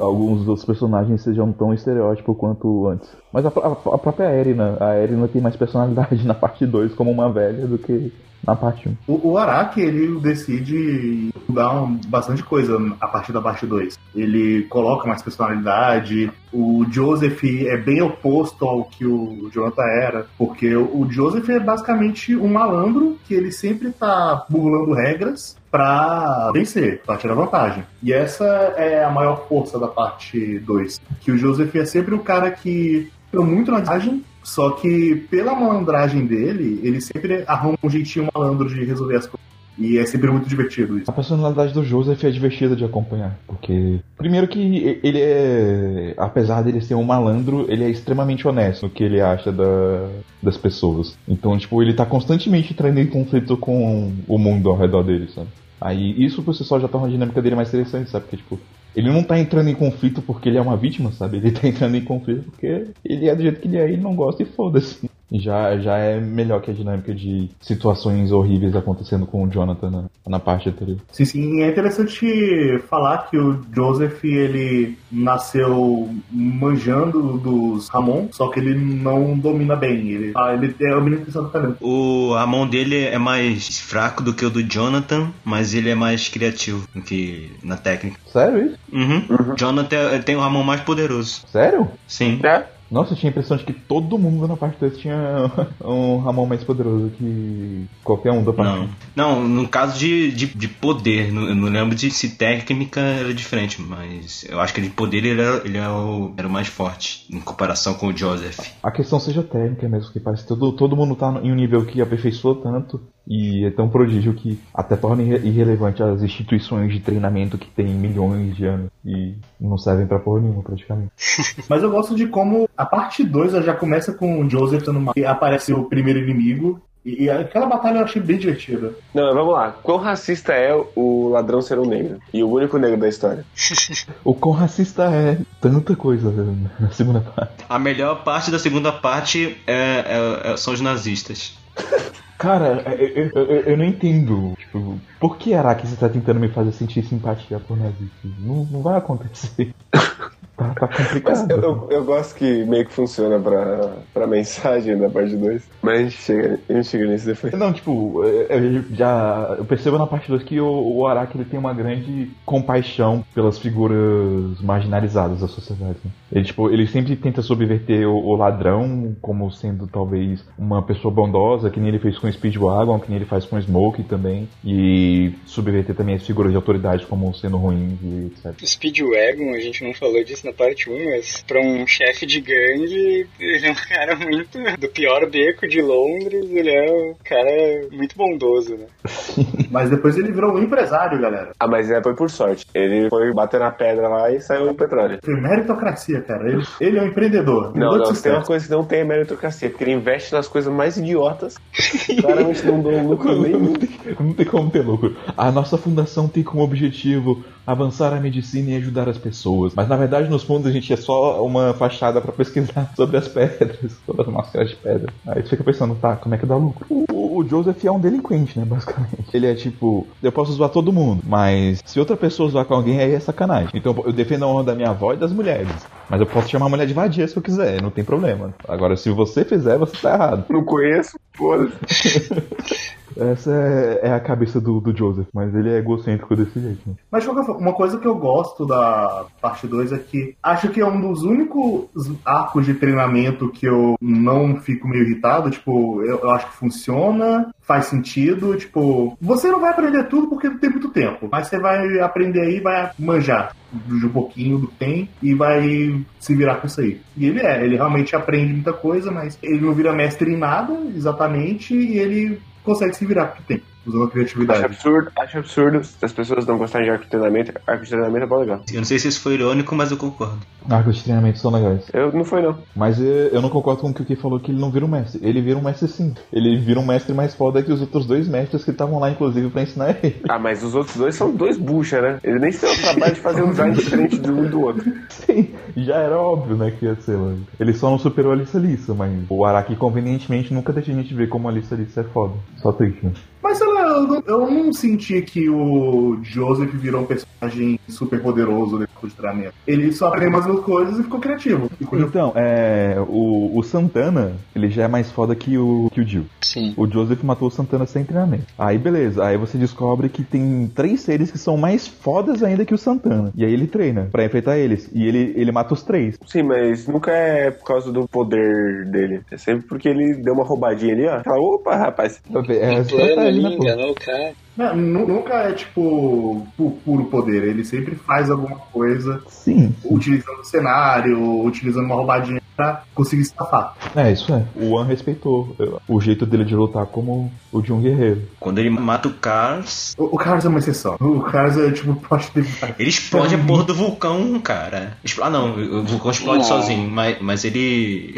alguns dos personagens sejam tão estereótipo quanto antes. Mas a, a- a própria Erina, a Erina tem mais personalidade na parte 2 como uma velha do que na parte 1. O, o Araki, ele decide mudar um- bastante coisa a partir da parte 2. Ele coloca mais personalidade. O Joseph é bem oposto ao que o Jonathan era, porque o Joseph é basicamente um malandro que ele sempre tá burlando regras pra vencer, pra tirar vantagem. E essa é a maior força da parte 2. Que o Joseph é sempre o cara que muito na vantagem, só que pela malandragem dele, ele sempre arruma um jeitinho malandro de resolver as coisas. E é sempre muito divertido isso. A personalidade do Joseph é divertida de acompanhar, porque primeiro que ele é, apesar dele ser um malandro, ele é extremamente honesto no que ele acha da- das pessoas. Então, tipo, ele tá constantemente entrando em conflito com o mundo ao redor dele, sabe? Aí isso por si só já torna a dinâmica dele mais interessante, sabe? Porque, tipo, ele não tá entrando em conflito porque ele é uma vítima, sabe? Ele tá entrando em conflito porque ele é do jeito que ele é e não gosta e foda-se. Já, já é melhor que a dinâmica de situações horríveis acontecendo com o Jonathan na, na parte anterior. Sim, sim, é interessante falar que o Joseph, ele nasceu manjando dos Ramon, só que ele não domina bem. Ele, ah, ele é o menino que está talento. O, a mão dele é mais fraco do que o do Jonathan, mas ele é mais criativo do que na técnica. Sério isso? Uhum. Jonathan tem o Ramon mais poderoso. Sério? Sim. É? Nossa, eu tinha a impressão de que todo mundo na parte 2 tinha um Ramon mais poderoso que qualquer um da parte Não. Não, no caso de, de, de poder, não- eu não lembro de se técnica era diferente, mas eu acho que de poder ele, era, ele é o, era o mais forte em comparação com o Joseph. A questão seja técnica mesmo, que parece que todo, todo mundo tá em um nível que aperfeiçoou tanto e é tão prodígio que até torna irre- irrelevante as instituições de treinamento que tem milhões de anos e não servem pra porra nenhuma praticamente. Mas eu gosto de como a parte 2 já começa com o Joseph no mar, e aparece o primeiro inimigo. E, e aquela batalha eu achei bem divertida. Não, mas vamos lá. Quão racista é o ladrão ser um negro? E o único negro da história? O quão racista é tanta coisa na segunda parte. A melhor parte da segunda parte é, é- é- são os nazistas. Cara, eu, eu, eu, eu não entendo. Tipo, por que Araki você tá tentando me fazer sentir simpatia por Nazik? Não, não vai acontecer. Tá, tá complicado. Mas eu, eu, eu gosto que meio que funciona pra, pra mensagem da parte 2. Mas a gente chega, a gente chega nisso depois. Não, tipo, eu já eu percebo na parte 2 que o, o Araki ele tem uma grande compaixão pelas figuras marginalizadas da sociedade. Né? Ele, tipo, ele sempre tenta subverter o, o, ladrão como sendo talvez uma pessoa bondosa, que nem ele fez com o Speedwagon, que nem ele faz com o Smoke também. E subverter também as figuras de autoridade como sendo ruins e etc. Speedwagon, a gente não falou disso na parte 1, mas pra um chefe de gangue, ele é um cara muito. do pior beco de Londres, ele é um cara muito bondoso, né? mas depois ele virou um empresário, galera. Ah, mas é, foi por sorte. Ele foi bater na pedra lá e saiu o petróleo. Foi meritocracia, cara. Ele, ele é um empreendedor. Não, não, tem uma coisa que não tem meritocracia, porque ele investe nas coisas mais idiotas. Claramente não dão lucro nenhum. Não tem como ter lucro. A nossa fundação tem como objetivo avançar a medicina e ajudar as pessoas. Mas na verdade, nos fundos, a gente é só uma fachada para pesquisar sobre as pedras, sobre as máscaras de pedra. Aí você fica pensando, tá, como é que dá lucro? O, o Joseph é um delinquente, né, basicamente. Ele é tipo, eu posso zoar todo mundo, mas se outra pessoa zoar com alguém, aí é sacanagem. Então eu defendo a honra da minha avó e das mulheres. Mas eu posso chamar a mulher de vadia se eu quiser, não tem problema. Agora, se você fizer, você tá errado. Não conheço, foda-se. Essa é, é, a cabeça do, do, Joseph, mas ele é egocêntrico desse jeito. Né? Mas uma coisa que eu gosto da parte 2 é que acho que é um dos únicos arcos de treinamento que eu não fico meio irritado. Tipo, eu, eu acho que funciona, faz sentido. Tipo, você não vai aprender tudo porque não tem muito tempo, mas você vai aprender aí, vai manjar de um pouquinho do que tem e vai se virar com isso aí. E ele é, ele realmente aprende muita coisa, mas ele não vira mestre em nada, exatamente, e ele consegue se virar porque tem usando a criatividade. Acho absurdo, acho absurdo se as pessoas não gostarem de arco de treinamento. Arco de treinamento é bom legal. Eu não sei se isso foi irônico, mas eu concordo. Arcos de treinamento são legais. Eu não foi não. Mas eu, eu não concordo com o que o Ki falou que ele não vira um mestre. Ele vira um mestre sim. Ele vira um mestre mais foda que os outros dois mestres que estavam lá, inclusive, pra ensinar ele. Ah, mas os outros dois são dois bucha, né? Ele nem tem o trabalho de fazer um design diferente de um e do outro. Sim, já era óbvio, né, que ia ser. Mano. Ele só não superou a Alissa Lissa, mas o Araki convenientemente nunca deixa a gente ver como a Alissa Lissa é foda. Só triste, né? Mas sei lá, eu não, eu não senti que o Joseph virou um personagem super poderoso depois do treinamento. Ele só aprendeu mais duas coisas e ficou criativo. Então, é, o, o Santana, ele já é mais foda que o, que o Jill. Sim. O Joseph matou o Santana sem treinamento. Aí beleza, aí você descobre que tem três seres que são mais fodas ainda que o Santana. E aí ele treina pra enfrentar eles. E ele, ele mata os três. Sim, mas nunca é por causa do poder dele. É sempre porque ele deu uma roubadinha ali, ó. Fala, opa, rapaz. É, plano ali, né, enganou o cara. Não, nunca é tipo puro poder, ele sempre faz alguma coisa Sim. utilizando o cenário, utilizando uma roubadinha pra conseguir escapar. É, isso é. O One respeitou o jeito dele de lutar como o de um guerreiro. Quando ele mata o Cars. O, o Cars é uma exceção. O Cars é tipo poste de. Ele explode a porra do vulcão, cara. Ah, não, o vulcão explode não. sozinho, mas, mas ele.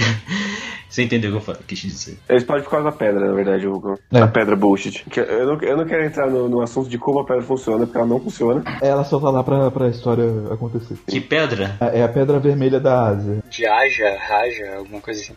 Você entendeu o que eu quis dizer? Ele explode por causa da pedra, na verdade, o é. A pedra bullshit. Eu não, eu não quero entrar no, no, assunto de como a pedra funciona, porque ela não funciona. Ela só tá lá pra, pra história acontecer. Que pedra? É, é a pedra vermelha da Ásia. De Aja, Raja, alguma coisa assim.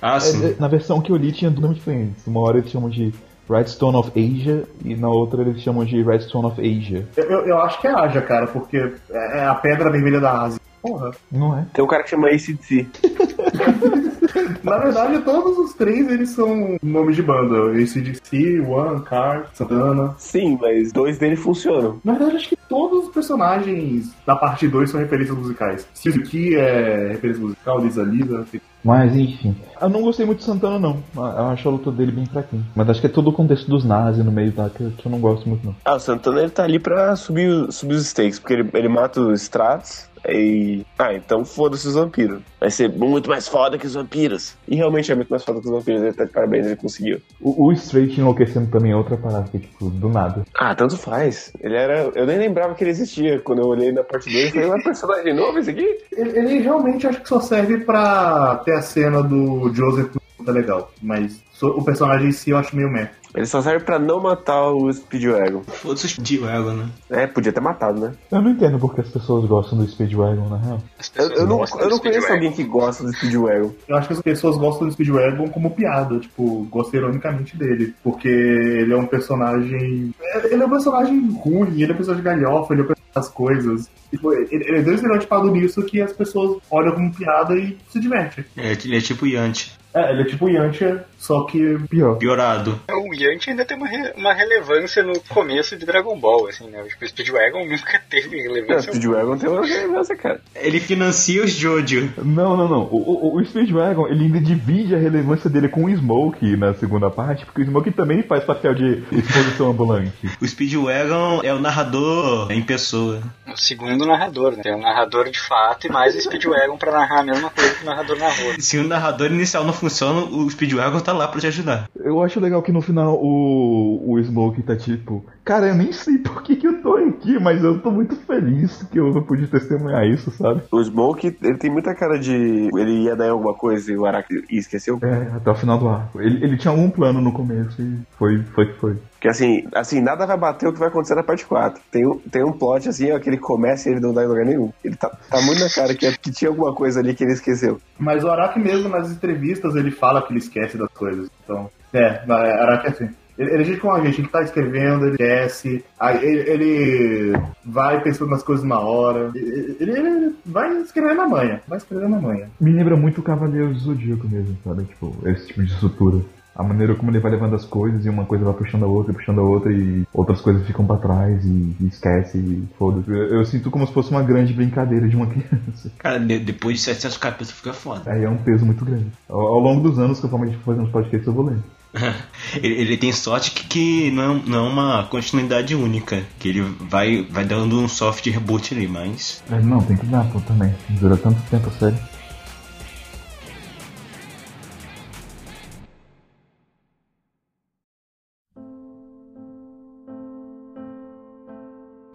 Ah, é, sim. É, na versão que eu li tinha nome diferentes. Uma hora eles chamam de Redstone of Asia e na outra eles chamam de Redstone of Asia. Eu, eu, eu acho que é Asia, cara, porque é a pedra vermelha da Ásia. Porra. Não é? Tem um cara que chama ACDC. Na verdade, todos os três eles são nomes de banda. ACDC, One, Car, Santana. Sim, mas dois deles funcionam. Na verdade, acho que todos os personagens da parte 2 são referências musicais. Suzuki é referência musical, Lisa Lisa. Mas enfim. Eu não gostei muito de Santana, não. Eu acho a luta dele bem fraquinha. Mas acho que é todo o contexto dos nazis no meio? Que, que eu não gosto muito, não. Ah, o Santana ele tá ali pra subir, subir os stakes, porque ele, ele mata os Strats e. Ah, então foda-se os vampiros. Vai ser muito mais foda que os vampiros. E realmente é muito mais foda que os vampiros. Ele tá de parabéns, ele conseguiu. O, o Straight enlouquecendo também é outra parada, que, tipo, do nada. Ah, tanto faz. Ele era. Eu nem lembrava que ele existia. Quando eu olhei na parte 2, eu falei, é um personagem novo esse aqui? Ele, ele, realmente acho que só serve pra ter a cena do Joseph é legal. Mas o personagem em si eu acho meio meh. Ele só serve pra não matar o Speedwagon. Foda-se o Speedwagon, né? É, podia ter matado, né? Eu não entendo porque as pessoas gostam do Speedwagon, na real. Eu, eu não, eu não conheço alguém que gosta do Speedwagon. Eu acho que as pessoas gostam do Speedwagon como piada, tipo, gostam ironicamente dele. Porque ele é um personagem. Ele é um personagem ruim, ele é um personagem galhofa, ele é um personagem das coisas. Tipo, ele, ele é tão estereotipado nisso que as pessoas olham como piada e se divertem. É, ele é tipo Yanti. É, ele é tipo o Yantia, só que Pior. Piorado. O Yanti ainda tem uma, re- uma relevância no começo de Dragon Ball, assim, né? Tipo, o Speedwagon nunca teve É, o relevância. Speedwagon tem uma relevância, cara. Ele financia os Jojo. Não, não, não. O, o, o Speedwagon, ele ainda divide a relevância dele com o Smoke na segunda parte, porque o Smoke também faz papel de exposição ambulante. O Speedwagon é o narrador em pessoa. O segundo narrador, né? Tem um narrador de fato e mais o Speedwagon pra narrar a mesma coisa que o narrador narrou. Se o narrador inicial não funciona, o Speedwagon tá lá pra te ajudar. Eu acho legal que no final o, o Smoke tá tipo, cara, eu nem sei por que, que eu tô aqui, mas eu tô muito feliz que eu pude testemunhar isso, sabe? O Smoke, ele tem muita cara de. Ele ia dar alguma coisa e o Araki e esqueceu. É, até o final do arco. Ele, ele tinha algum plano no começo e foi, foi que foi. Porque assim, assim, nada vai bater o que vai acontecer na parte 4. Tem um, tem um plot assim, ó, que ele começa e ele não dá em lugar nenhum. Ele tá, tá muito na cara que, que tinha alguma coisa ali que ele esqueceu. Mas o Araki mesmo nas entrevistas ele fala que ele esquece das coisas. Então, é, o Araki é assim. Ele, ele é gente como a gente, ele tá escrevendo, ele esquece, aí ele, ele vai pensando nas coisas uma hora, ele, ele vai escrever na manhã, vai escrever na manhã. Me lembra muito o Cavaleiro do Zodíaco mesmo, sabe? Tipo, esse tipo de estrutura. A maneira como ele vai levando as coisas e uma coisa vai puxando a outra, puxando a outra e outras coisas ficam pra trás e, e esquece e foda-se. Eu, eu sinto como se fosse uma grande brincadeira de uma criança. Cara, de- depois de 700 capítulos fica foda. Aí é um peso muito grande. Ao, ao longo dos anos que eu formalmente fazendo os podcasts, eu vou lendo. ele, tem sorte que, que não, é, não é uma continuidade única. Que ele vai, vai dando um soft reboot ali, mas. É, não, tem que dar, pô, também. Dura tanto tempo a série.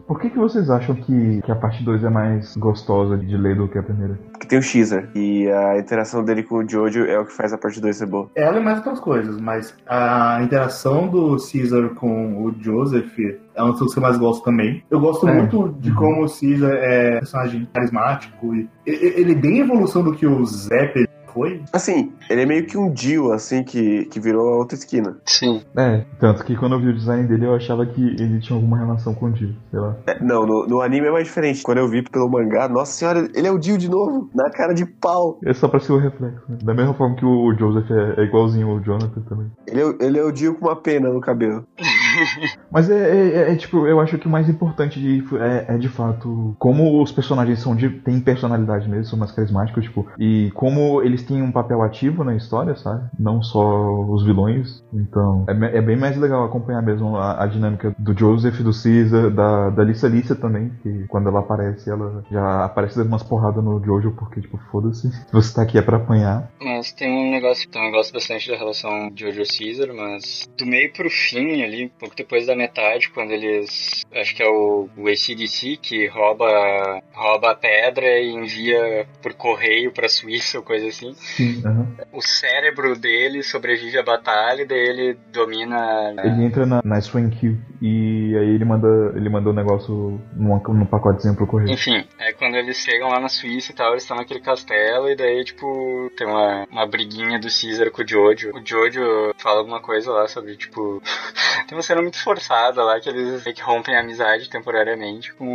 Por que, que vocês acham que, que a parte 2 é mais gostosa de ler do que a primeira? Porque tem o Xer. E a interação dele com o Jojo é o que faz a parte 2 ser boa. Ela é mais outras coisas, mas a interação do Caesar com o Joseph é uma das coisas que eu mais gosto também. Eu gosto É. muito de como o Caesar é um personagem carismático e ele, ele tem a evolução do que o Zeppelin foi. Assim, ele é meio que um Dio, assim, que, que virou a outra esquina. Sim. É, tanto que quando eu vi o design dele eu achava que ele tinha alguma relação com o Dio, sei lá. É, não, no, no anime é mais diferente. Quando eu vi pelo mangá, nossa senhora, ele é o Dio de novo, na cara de pau. É só pra ser o reflexo, né? Da mesma forma que o Joseph é, é igualzinho ao Jonathan também. Ele é, o- ele é o Dio com uma pena no cabelo. Mas é, é- é- é, tipo, eu acho que o mais importante de, é, é de fato como os personagens são de, têm personalidade mesmo, são mais carismáticos, tipo, e como eles têm um papel ativo na história, sabe? Não só os vilões. Então, é, é bem mais legal acompanhar mesmo a, a dinâmica do Joseph, do Caesar, da, da Lisa Alicia também, que quando ela aparece, ela já aparece dando umas porradas no Jojo, porque, tipo, foda-se, se você tá aqui é pra apanhar. Mas tem um negócio, também gosto bastante da relação Jojo Caesar, mas do meio pro fim ali, pouco depois da metade, quando eles. Acho que é o, o ACDC que rouba, rouba a pedra e envia por correio pra Suíça ou coisa assim. Sim, aham. O cérebro dele sobrevive à batalha e daí ele domina. Ele entra na, na Swing Q e aí ele manda, ele manda o negócio numa, num pacotezinho pro correio. Enfim, é quando eles chegam lá na Suíça e tal, eles estão naquele castelo e daí, tipo, tem uma, uma briguinha do Caesar com o Jojo. O Jojo fala alguma coisa lá sobre, tipo... tem uma cena muito forçada lá que eles meio que rompem a amizade temporariamente com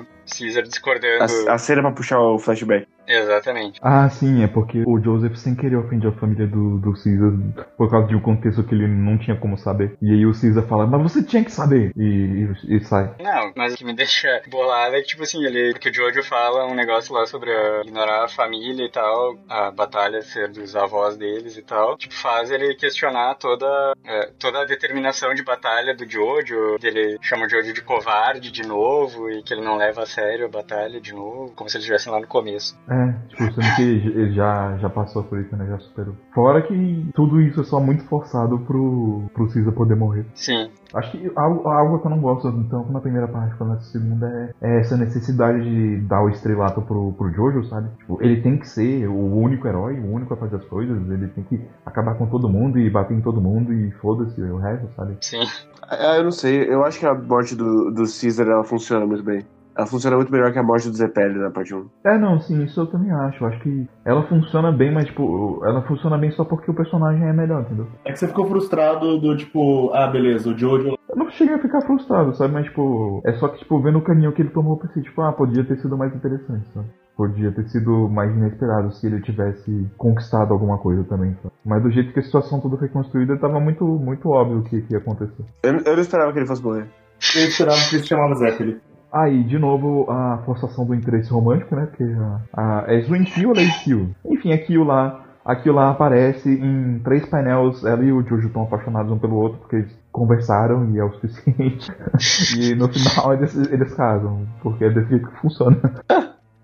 o Caesar discordando. A, a cena pra puxar o flashback. Exatamente. Ah, sim, é porque o Joseph sem querer ofende a família do, do Caesar por causa de um contexto que ele não tinha como saber. E aí o Caesar fala, mas você tinha que saber! E, e, e sai. Não, mas o que me deixa bolado é que, tipo assim, ele, que o Jojo fala um negócio lá sobre ah, ignorar a família e tal, a batalha ser dos avós deles e tal. Tipo, faz ele questionar toda, eh, toda a determinação de batalha do Jojo. Ele chama o Jojo de covarde de novo e que ele não leva a sério a batalha de novo, como se eles estivessem lá no começo. É, É, tipo, sendo que ele já, já passou por isso, né? Já superou. Fora que tudo isso é só muito forçado pro, pro Caesar poder morrer. Sim. Acho que algo, algo que eu não gosto tanto na primeira parte quanto na segunda é, é essa necessidade de dar o estrelato pro, pro Jojo, sabe? Tipo, ele tem que ser o único herói, o único a fazer as coisas, ele tem que acabar com todo mundo e bater em todo mundo e foda-se o resto, sabe? Sim. Ah, eu não sei, eu acho que a morte do, do Caesar ela funciona muito bem. Ela funciona muito melhor que a morte do Zepelli na parte 1. É, não, sim, isso eu também acho. Eu acho que ela funciona bem, mas, tipo, ela funciona bem só porque o personagem é melhor, entendeu? É que você ficou frustrado do tipo, ah, beleza, o Jojo. Eu não cheguei a ficar frustrado, sabe? Mas, tipo, é só que, tipo, vendo o caminho que ele tomou, eu pensei, tipo, ah, podia ter sido mais interessante, sabe? Podia ter sido mais inesperado se ele tivesse conquistado alguma coisa também, sabe? Mas do jeito que a situação toda foi construída, tava muito, muito óbvio o que, que ia acontecer. Eu, eu não esperava que ele fosse morrer. Eu esperava que ele se chamava Zeppelin. Aí, de novo, a forçação do interesse romântico, né? Porque a, a, é Swing Kill ou Lady Kill? Enfim, aquilo lá, aquilo lá aparece em três painéis. Ela e o Jojo estão apaixonados um pelo outro porque eles conversaram e é o suficiente. e no final eles, eles casam, porque é desse jeito que funciona.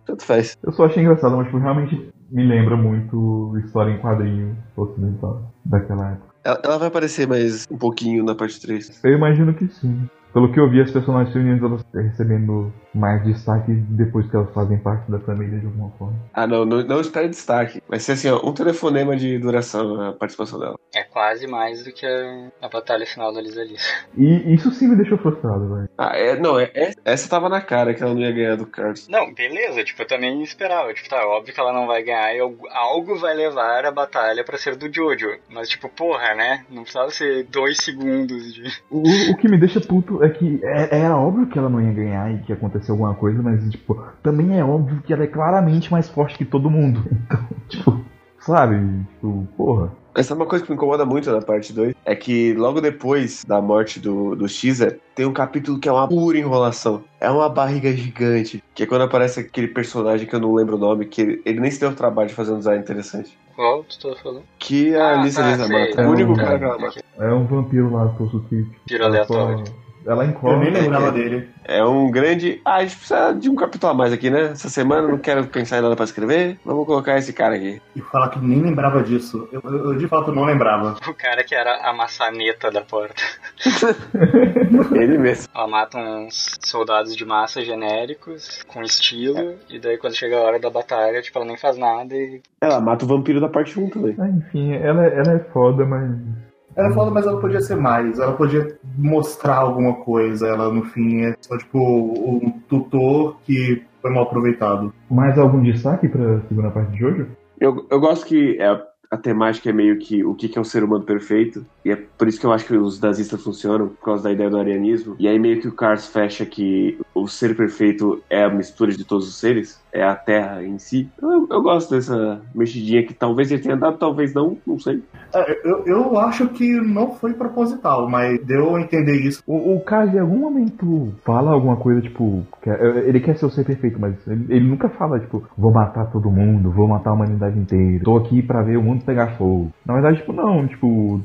Tanto faz. Eu só achei engraçado, mas tipo, realmente me lembra muito história em quadrinho ocidental daquela época. Ela, ela vai aparecer mais um pouquinho na parte 3. Eu imagino que sim. Pelo que eu vi, as personagens femininas elas recebendo mais destaque depois que elas fazem parte da família de alguma forma. Ah, não, não, não está em destaque. Vai ser assim, ó, um telefonema de duração a participação dela. É quase mais do que a, a batalha final da Lisa Lisa. E isso sim me deixou frustrado, velho. Ah, é, não, é, é- essa tava na cara que ela não ia ganhar do Carlos. Não, beleza, tipo, eu também esperava. Tipo, tá, óbvio que ela não vai ganhar e algo- algo vai levar a batalha pra ser do Jojo. Mas, tipo, porra, né? Não precisava ser dois segundos de. O, o que me deixa puto é que é- era óbvio que ela não ia ganhar e que ia acontecer alguma coisa, mas, tipo, também é óbvio que ela é claramente mais forte que todo mundo. Então, tipo, sabe? Tipo, porra. Essa é uma coisa que me incomoda muito na parte 2. É que logo depois da morte do, do Caesar, tem um capítulo que é uma pura enrolação. É uma barriga gigante. Que é quando aparece aquele personagem que eu não lembro o nome, que ele, ele nem se deu o trabalho de fazer um design interessante. Qual tu tá falando? Que a Ah, Lisa tá, Lisa mata. É o único um- cara que ela mata. É um vampiro lá, que. Tiro aleatório. Ela Eu encobre. nem lembrava dele. É um grande. Ah, a gente precisa de um capítulo a mais aqui, né? Essa semana não quero pensar em nada pra escrever. Vamos colocar esse cara aqui. E falar que nem lembrava disso. Eu, eu- eu, de fato não lembrava. O cara que era a maçaneta da porta. Ele mesmo. Ela mata uns soldados de massa genéricos, com estilo, e daí quando chega a hora da batalha, tipo, ela nem faz nada e. Ela mata o vampiro da parte 1 também. Ah, enfim, ela, ela é foda, mas. Ela foda, mas ela podia ser mais. Ela podia mostrar alguma coisa. Ela, no fim, é só, tipo, um tutor que foi mal aproveitado. Mais algum destaque pra segunda parte de Jojo? Eu, eu gosto que é, a temática é meio que o que que é um ser humano perfeito. E é por isso que eu acho que os nazistas funcionam, por causa da ideia do arianismo. E aí meio que o Cars fecha que o ser perfeito é a mistura de todos os seres, é a Terra em si. Eu, eu gosto dessa mexidinha que talvez ele tenha dado, talvez não, não sei. É, eu, eu acho que não foi proposital, mas deu a entender isso. O, o Kaz em algum momento fala alguma coisa, tipo, que é- ele quer ser o ser perfeito, mas ele, ele nunca fala, tipo, vou matar todo mundo, vou matar a humanidade inteira, tô aqui pra ver o mundo pegar fogo. Na verdade, tipo, não, tipo,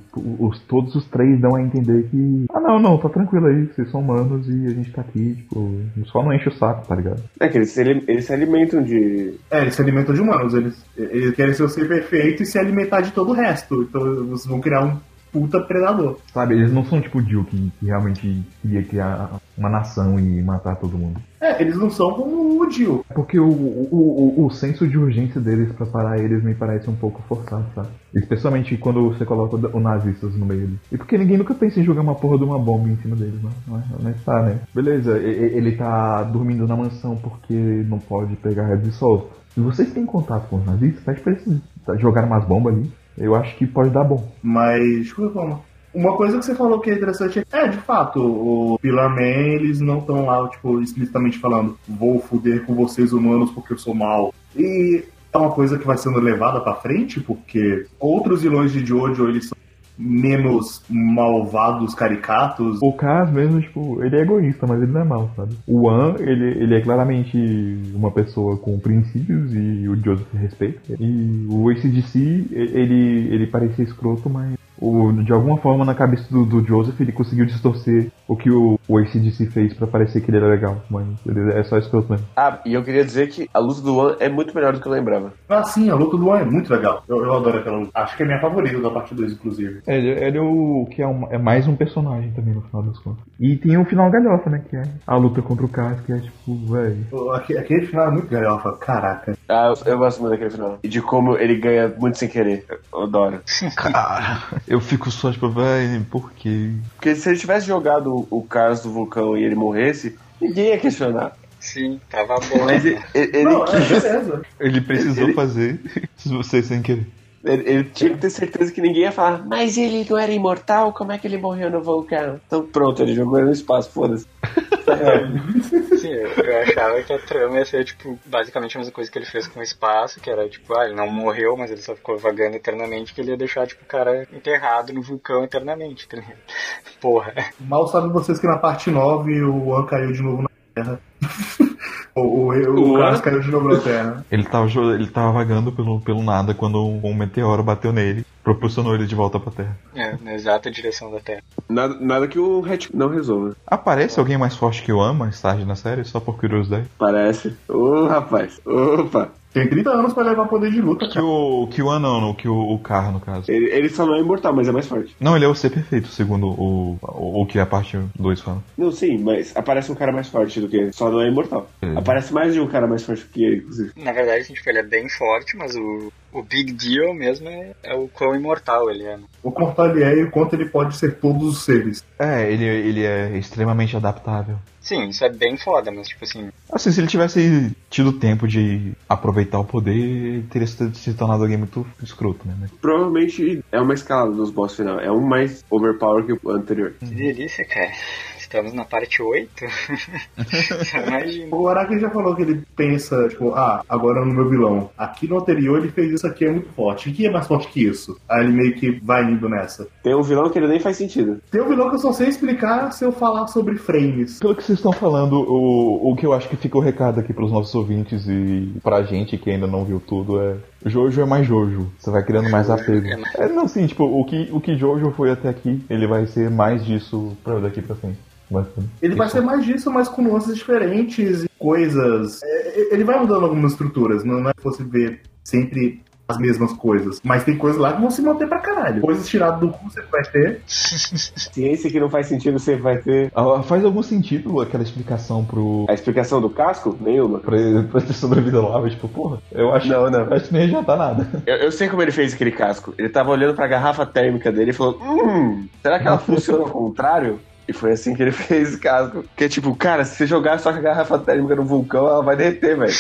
os, todos os três dão a entender que, ah, não, não, tá tranquilo aí, vocês são humanos e a gente tá aqui, tipo, só não enche o saco, tá ligado? É que eles, eles se alimentam de. É, eles se alimentam de humanos. Eles, eles querem ser o ser perfeito e se alimentar de todo o resto. Então eles vão criar um puta predador. Sabe, eles não são tipo o Jill, que, que realmente queria criar uma nação e matar todo mundo. É, eles não são como o Jill. É Porque o, o, o, o senso de urgência deles pra parar eles me parece um pouco forçado, sabe? Especialmente quando você coloca o nazistas no meio. E porque ninguém nunca pensa em jogar uma porra de uma bomba em cima deles, não. Não é, não tá, né? Beleza, ele tá dormindo na mansão porque não pode pegar Red Sol. Se vocês têm contato com os nazistas, pede pra eles jogar umas bombas ali. Eu acho que pode dar bom. Mas, forma, uma coisa que você falou que é interessante é, é, de fato, o Pillar Man, eles não estão lá, tipo, explicitamente falando, vou foder com vocês humanos porque eu sou mal. E é uma coisa que vai sendo levada pra frente, porque outros vilões de Jojo, eles são menos malvados, caricatos. O Kaz mesmo, tipo, ele é egoísta, mas ele não é mal, sabe? O An, ele, ele é claramente uma pessoa com princípios e o Joseph respeita. E o ACDC, ele, ele parecia escroto, mas o, de alguma forma na cabeça do, do Joseph ele conseguiu distorcer o que o, o ACDC fez pra parecer que ele era legal. Mas ele é só escroto mesmo. Ah, e eu queria dizer que a luta do One é muito melhor do que eu lembrava. Ah, sim, a luta do One é muito legal. Eu, eu adoro aquela luta. Acho que é minha favorita da parte 2, inclusive. Ele, ele é o que é, um- é mais um personagem também no final das contas. E tem o final galhofa, né? Que é a luta contra o Cas, que é tipo, velho. Pô, aque- Aquele final é muito galhofa. Caraca. Ah, eu, eu gosto muito daquele final. E de como ele ganha muito sem querer. Eu adoro. Cara, eu fico só tipo, velho, por quê? Porque se ele tivesse jogado o Carlos do vulcão e ele morresse, ninguém ia questionar. Sim, tava bom. Mas ele, ele, Não, é. Ele precisou Ele- fazer você sem querer. Ele- ele tinha que ter certeza que ninguém ia falar, mas ele não era imortal, como é que ele morreu no vulcão? Então pronto, ele jogou no espaço, foda-se. Sim, eu, achava que a trama ia ser, tipo, basicamente a mesma coisa que ele fez com o espaço, que era, tipo, ah, ele não morreu, mas ele só ficou vagando eternamente, que ele ia deixar, tipo, o cara enterrado no vulcão eternamente, tá ligado? Porra. Mal sabem vocês que na parte 9 o One caiu de novo na Terra. O o, o, O Carlos caiu de novo na Terra. Ele tava, ele tava vagando pelo, pelo nada quando um meteoro bateu nele, propulsionou ele de volta pra Terra. É, na exata direção da Terra. Nada, nada que o Hatch não resolva. Aparece alguém mais forte que o An mais tarde na série, só por curiosidade? Parece. Ô, rapaz. Opa. Tem 30 anos pra levar poder de luta, Que cara. o, que o An não, não, que o, o Carr, no caso. Ele, ele só não é imortal, mas é mais forte. Não, ele é o ser perfeito, segundo o, o, o que a parte 2 fala. Não, sim, mas aparece um cara mais forte do que ele. Só não é imortal. É. Aparece mais de um cara mais forte que ele, inclusive. Na verdade, assim, tipo, ele é bem forte, mas o, o big deal mesmo é, é o quão imortal ele é. né? O quanto ele é e o quanto ele pode ser todos os seres. É, ele, ele é extremamente adaptável. Sim, isso é bem foda, mas, tipo assim, Assim, se ele tivesse tido tempo de aproveitar o poder, ele teria se tornado alguém muito escroto, né? Provavelmente é uma escalada dos boss final. É um mais overpower que o anterior. que delícia, cara. Estamos na parte 8? Imagina. O Araki já falou que ele pensa, tipo, ah, agora no meu vilão. Aqui no anterior ele fez isso aqui, é muito forte. O que é mais forte que isso? Aí ele meio que vai indo nessa. Tem um vilão que ele nem faz sentido. Tem um vilão que eu só sei explicar se eu falar sobre frames. Pelo que vocês estão falando, o, o que eu acho que fica o recado aqui pros nossos ouvintes e pra gente que ainda não viu tudo é. Jojo é mais Jojo. Você vai criando mais apego. é mais- É, não, sim, tipo, o que, o que Jojo foi até aqui, ele vai ser mais disso pra daqui pra frente. Bastante. Ele vai ser mais disso, mas com nuances diferentes e coisas. É, Ele vai mudando algumas estruturas, não é que você vê sempre as mesmas coisas. Mas tem coisas lá que vão se manter pra caralho. Coisas tiradas do cu você vai ter. Ciência que não faz sentido, você vai ter. Ah, Faz algum sentido aquela explicação pro. A explicação do casco? Nenhuma. pra, pra ter sobrevivido lá, mas, tipo, porra, eu acho, Não, não. acho que nem adiantar nada. Eu, eu sei como ele fez aquele casco. Ele tava olhando pra garrafa térmica dele e falou: Hum, será que ela funciona ao contrário? E foi assim que ele fez casco. Que é tipo, cara, se você jogar só com a garrafa térmica no vulcão, ela vai derreter, velho.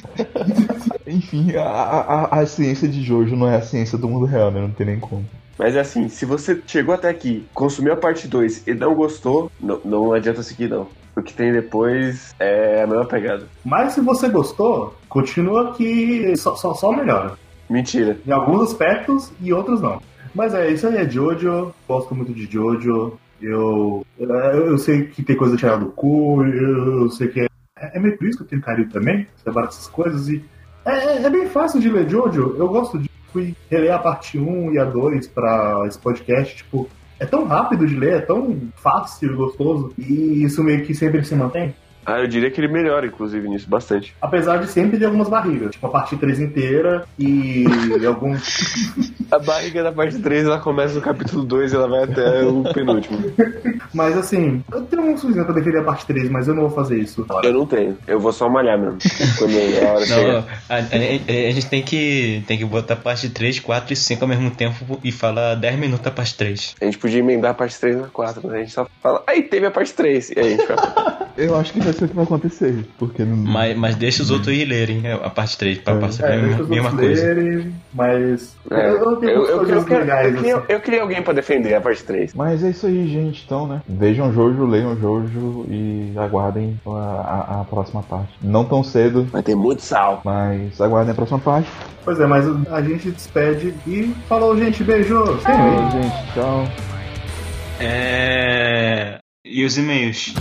Enfim, a, a, a ciência de Jojo não é a ciência do mundo real, né? Não tem nem como. Mas é assim, se você chegou até aqui, consumiu a parte 2 e não gostou, não, não adianta seguir, não. O que tem depois é a mesma pegada. Mas se você gostou, continua que só, só, só melhora. Mentira. Em alguns aspectos e outros não. Mas é, isso aí é Jojo. Gosto muito de Jojo. Eu, eu, eu sei que tem coisa tirada do cu. Eu, sei que é, é meio por isso que eu tenho carinho também. Separar essas coisas. E é, é- é bem fácil de ler Jojo. Eu gosto de. Fui reler a parte 1 e a 2 pra esse podcast. Tipo, é tão rápido de ler, é tão fácil e gostoso. E isso meio que sempre se mantém. Ah, eu diria que ele melhora, inclusive, nisso, bastante. Apesar de sempre ter algumas barrigas. Tipo, a parte 3 inteira e alguns. A barriga da parte 3, ela começa no capítulo 2 e ela vai até o penúltimo. Mas assim, eu tenho um suzinho pra defender a parte 3, mas eu não vou fazer isso. Eu não tenho. Eu vou só malhar mesmo. Quando a hora Não, a, a- a- a gente tem que, tem que botar a parte 3, 4 e 5 ao mesmo tempo e falar 10 minutos a parte 3. A gente podia emendar a parte 3 na 4, mas a gente só fala, aí teve a parte 3. E aí a gente fala, Eu acho que vai ser o que vai acontecer, porque não. Mas, mas deixa os outros ir lerem é, a parte 3 pra É. passar É, a deixa mesma, os mesma outros coisa. lerem, mas. é, eu, eu tenho eu, eu, quero- legais. eu, queria, assim. eu queria alguém pra defender a parte 3. Mas é isso aí, gente, então, né? Vejam Jojo, leiam Jojo e aguardem a, a- a próxima parte. Não tão cedo, Vai ter muito sal. mas aguardem a próxima parte. Pois é, mas a gente despede e falou, gente, beijo! Tchau, gente, tchau. É... E os e-mails?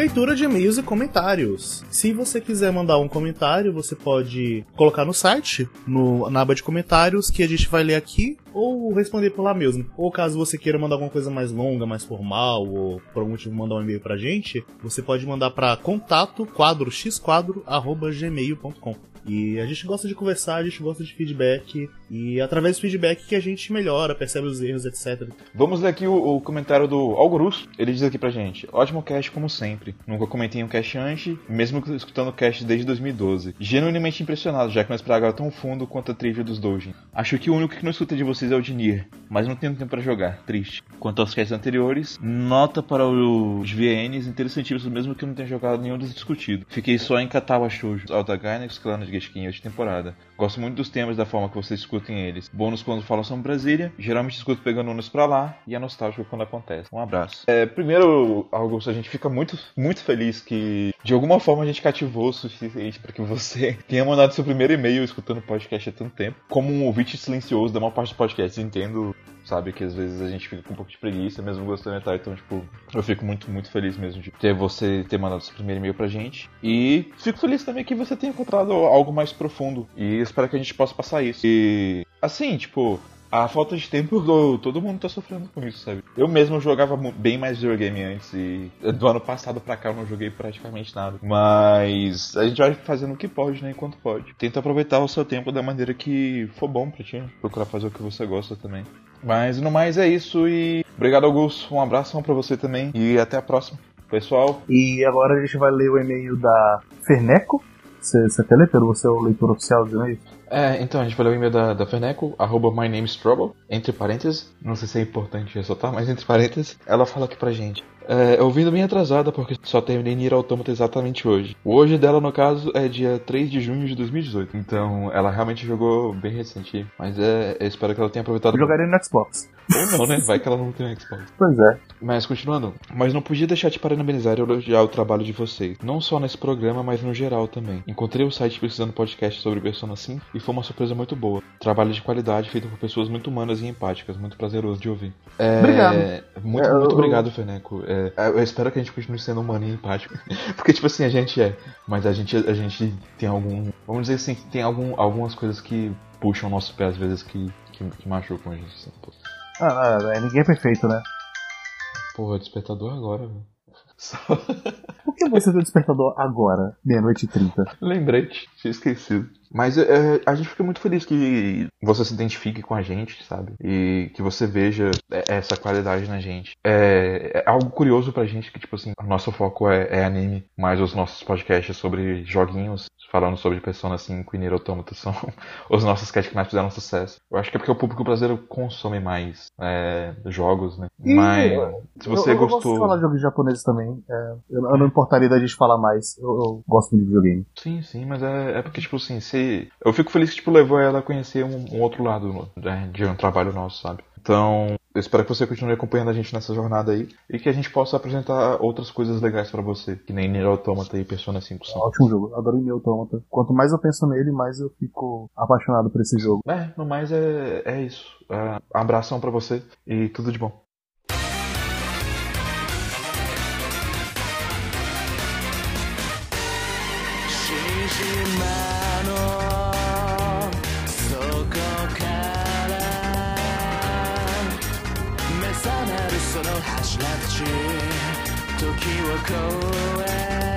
Leitura de e-mails e comentários. Se você quiser mandar um comentário, você pode colocar no site, no, na aba de comentários, que a gente vai ler aqui, ou responder por lá mesmo. Ou caso você queira mandar alguma coisa mais longa, mais formal, ou por algum motivo mandar um e-mail pra gente, você pode mandar para contato quadro xquadro arroba gmail.com. E a gente gosta de conversar, a gente gosta de feedback, e através do feedback que a gente melhora, percebe os erros, etc. Vamos ler aqui o, o comentário do Algurus. Ele diz aqui pra gente: Ótimo cast como sempre. Nunca comentei um cast antes, mesmo escutando o cast desde 2012. Genuinamente impressionado, já que não esperava tão fundo quanto a trivia dos Dojin. Acho que o único que não escuta de vocês é o Dinir, mas não tenho tempo para jogar. Triste. Quanto aos casts anteriores, nota para os VNs interessantíssimos, mesmo que eu não tenha jogado nenhum dos discutidos. Fiquei só em Katawa Shoujo, Alta Gainax, Clan de Geskin de temporada. Gosto muito dos temas da forma que vocês escutem eles. Bônus quando falam sobre Brasília, geralmente escuto pegando ônibus pra lá e é nostálgico quando acontece. Um abraço. É, primeiro, Augusto, a gente fica muito, muito feliz que de alguma forma a gente cativou o suficiente para que você tenha mandado seu primeiro e-mail escutando podcast há tanto tempo. Como um ouvinte silencioso da maior parte dos podcasts, entendo sabe? Que às vezes a gente fica com um pouco de preguiça, mesmo gostando de estar. Então, tipo, eu fico muito, muito feliz mesmo de ter você ter mandado esse primeiro e-mail pra gente. E fico feliz também que você tenha encontrado algo mais profundo. E espero que a gente possa passar isso. E, assim, tipo, a falta de tempo, todo mundo tá sofrendo com isso, sabe? Eu mesmo jogava bem mais videogame antes e do ano passado pra cá eu não joguei praticamente nada. Mas a gente vai fazendo o que pode, né? Enquanto pode. Tenta aproveitar o seu tempo da maneira que for bom pra ti. Né? Procurar fazer o que você gosta também. Mas no mais é isso e obrigado Augusto, um abraço para você também e até a próxima, pessoal. E agora a gente vai ler o e-mail da Ferneco. Você, você até pelo você é o leitor oficial do e-mail? É, então a gente vai ler o e-mail da, da Ferneco, arroba my name is trouble, entre parênteses, não sei se é importante ressaltar, mas entre parênteses, ela fala aqui pra gente. É, eu vindo bem atrasada porque só terminei Nier Automata exatamente hoje. O hoje dela, no caso, é dia 3 de junho de 2018. Então, ela realmente jogou bem recente. Mas é, eu espero que ela tenha aproveitado. Eu jogaria no Xbox. Ou não, né? Vai que ela não tem um Xbox. Pois é. Mas continuando. Mas não podia deixar de parabenizar e elogiar o trabalho de vocês. Não só nesse programa, mas no geral também. Encontrei o site precisando podcast sobre Persona 5 e foi uma surpresa muito boa. Trabalho de qualidade feito por pessoas muito humanas e empáticas. Muito prazeroso de ouvir. É... Obrigado. Muito, É, muito eu- obrigado, Feneco. É, eu espero que a gente continue sendo humano e empático. Porque, tipo assim, a gente é. Mas a gente, a gente tem algum. Vamos dizer assim, tem algum, algumas coisas que puxam o nosso pé às vezes que, que, que machucam a gente. Assim. Ah, ah, é, ninguém é perfeito, né? Porra, despertador agora, velho. Só Por que você tem o despertador agora, meia-noite e trinta? lembrete, tinha esquecido. Mas é, a gente fica muito feliz que você se identifique com a gente, sabe? E que você veja é, essa qualidade na gente. É, é algo curioso pra gente que, tipo assim, o nosso foco é, é anime, mas os nossos podcasts sobre joguinhos, falando sobre Persona 5 e Nier Automata são os nossos casts que mais fizeram sucesso. Eu acho que é porque o público brasileiro consome mais é, jogos, né? Ih, Mas eu- se você eu, eu gostou... gosto de falar de jogos japoneses também. é, eu, eu não importaria da gente falar mais. Eu, eu gosto muito de videogame. Sim, sim, mas é, é porque, tipo assim, se. Eu fico feliz que, tipo, levou ela a conhecer um, um outro lado né, de um trabalho nosso, sabe? Então, eu espero que você continue acompanhando a gente nessa jornada aí e que a gente possa apresentar outras coisas legais pra você, que nem Nier Automata e Persona 5 são. Ótimo jogo. Adoro meu Automata. Quanto mais eu penso nele, mais eu fico apaixonado por esse jogo. É, no mais é, é isso. É, abração pra você e tudo de bom. 時を超え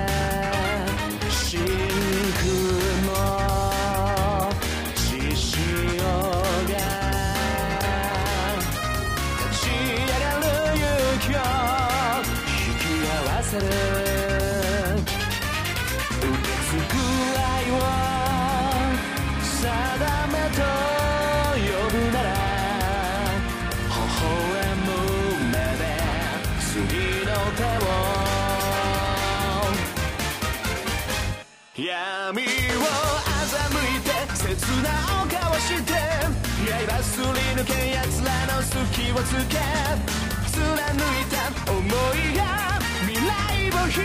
をつけ貫いた想いが未来を開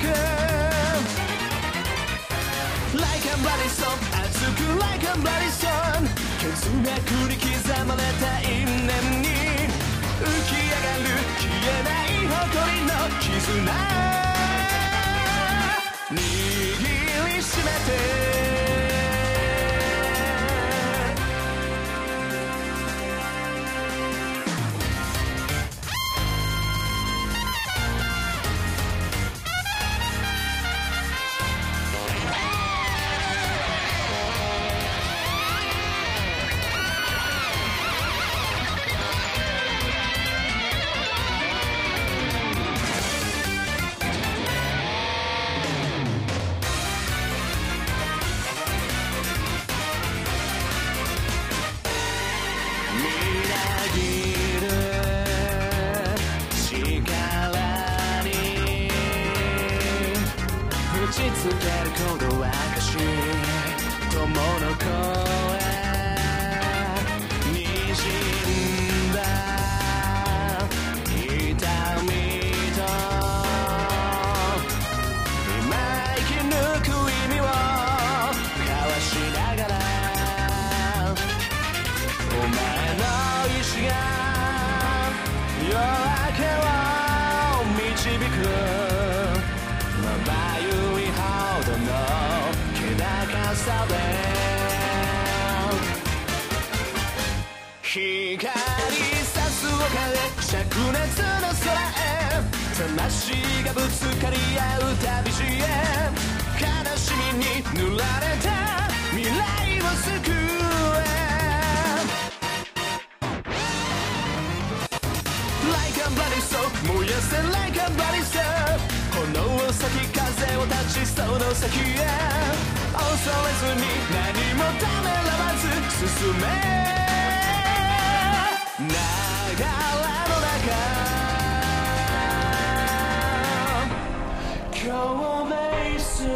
く。Like a bloody song 熱く Like a bloody song 血脈に刻まれた因縁に浮き上がる消えない誇りの絆。握りしめて。さす丘で灼熱の空へ魂がぶつかり合う旅路へ悲しみに濡られた未来を救え Like a bloody soul 燃やせ Like a bloody soul 炎を咲き風を立ちその先へ恐れずに何もためらわず進め中共鳴する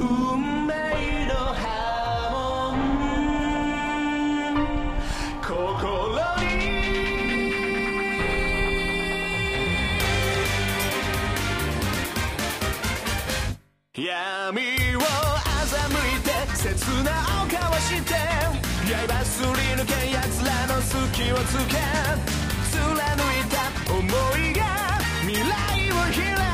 運命の波紋心に闇を欺いて切なを交わして刃すり抜け奴らの隙をつけ貫いた想い kill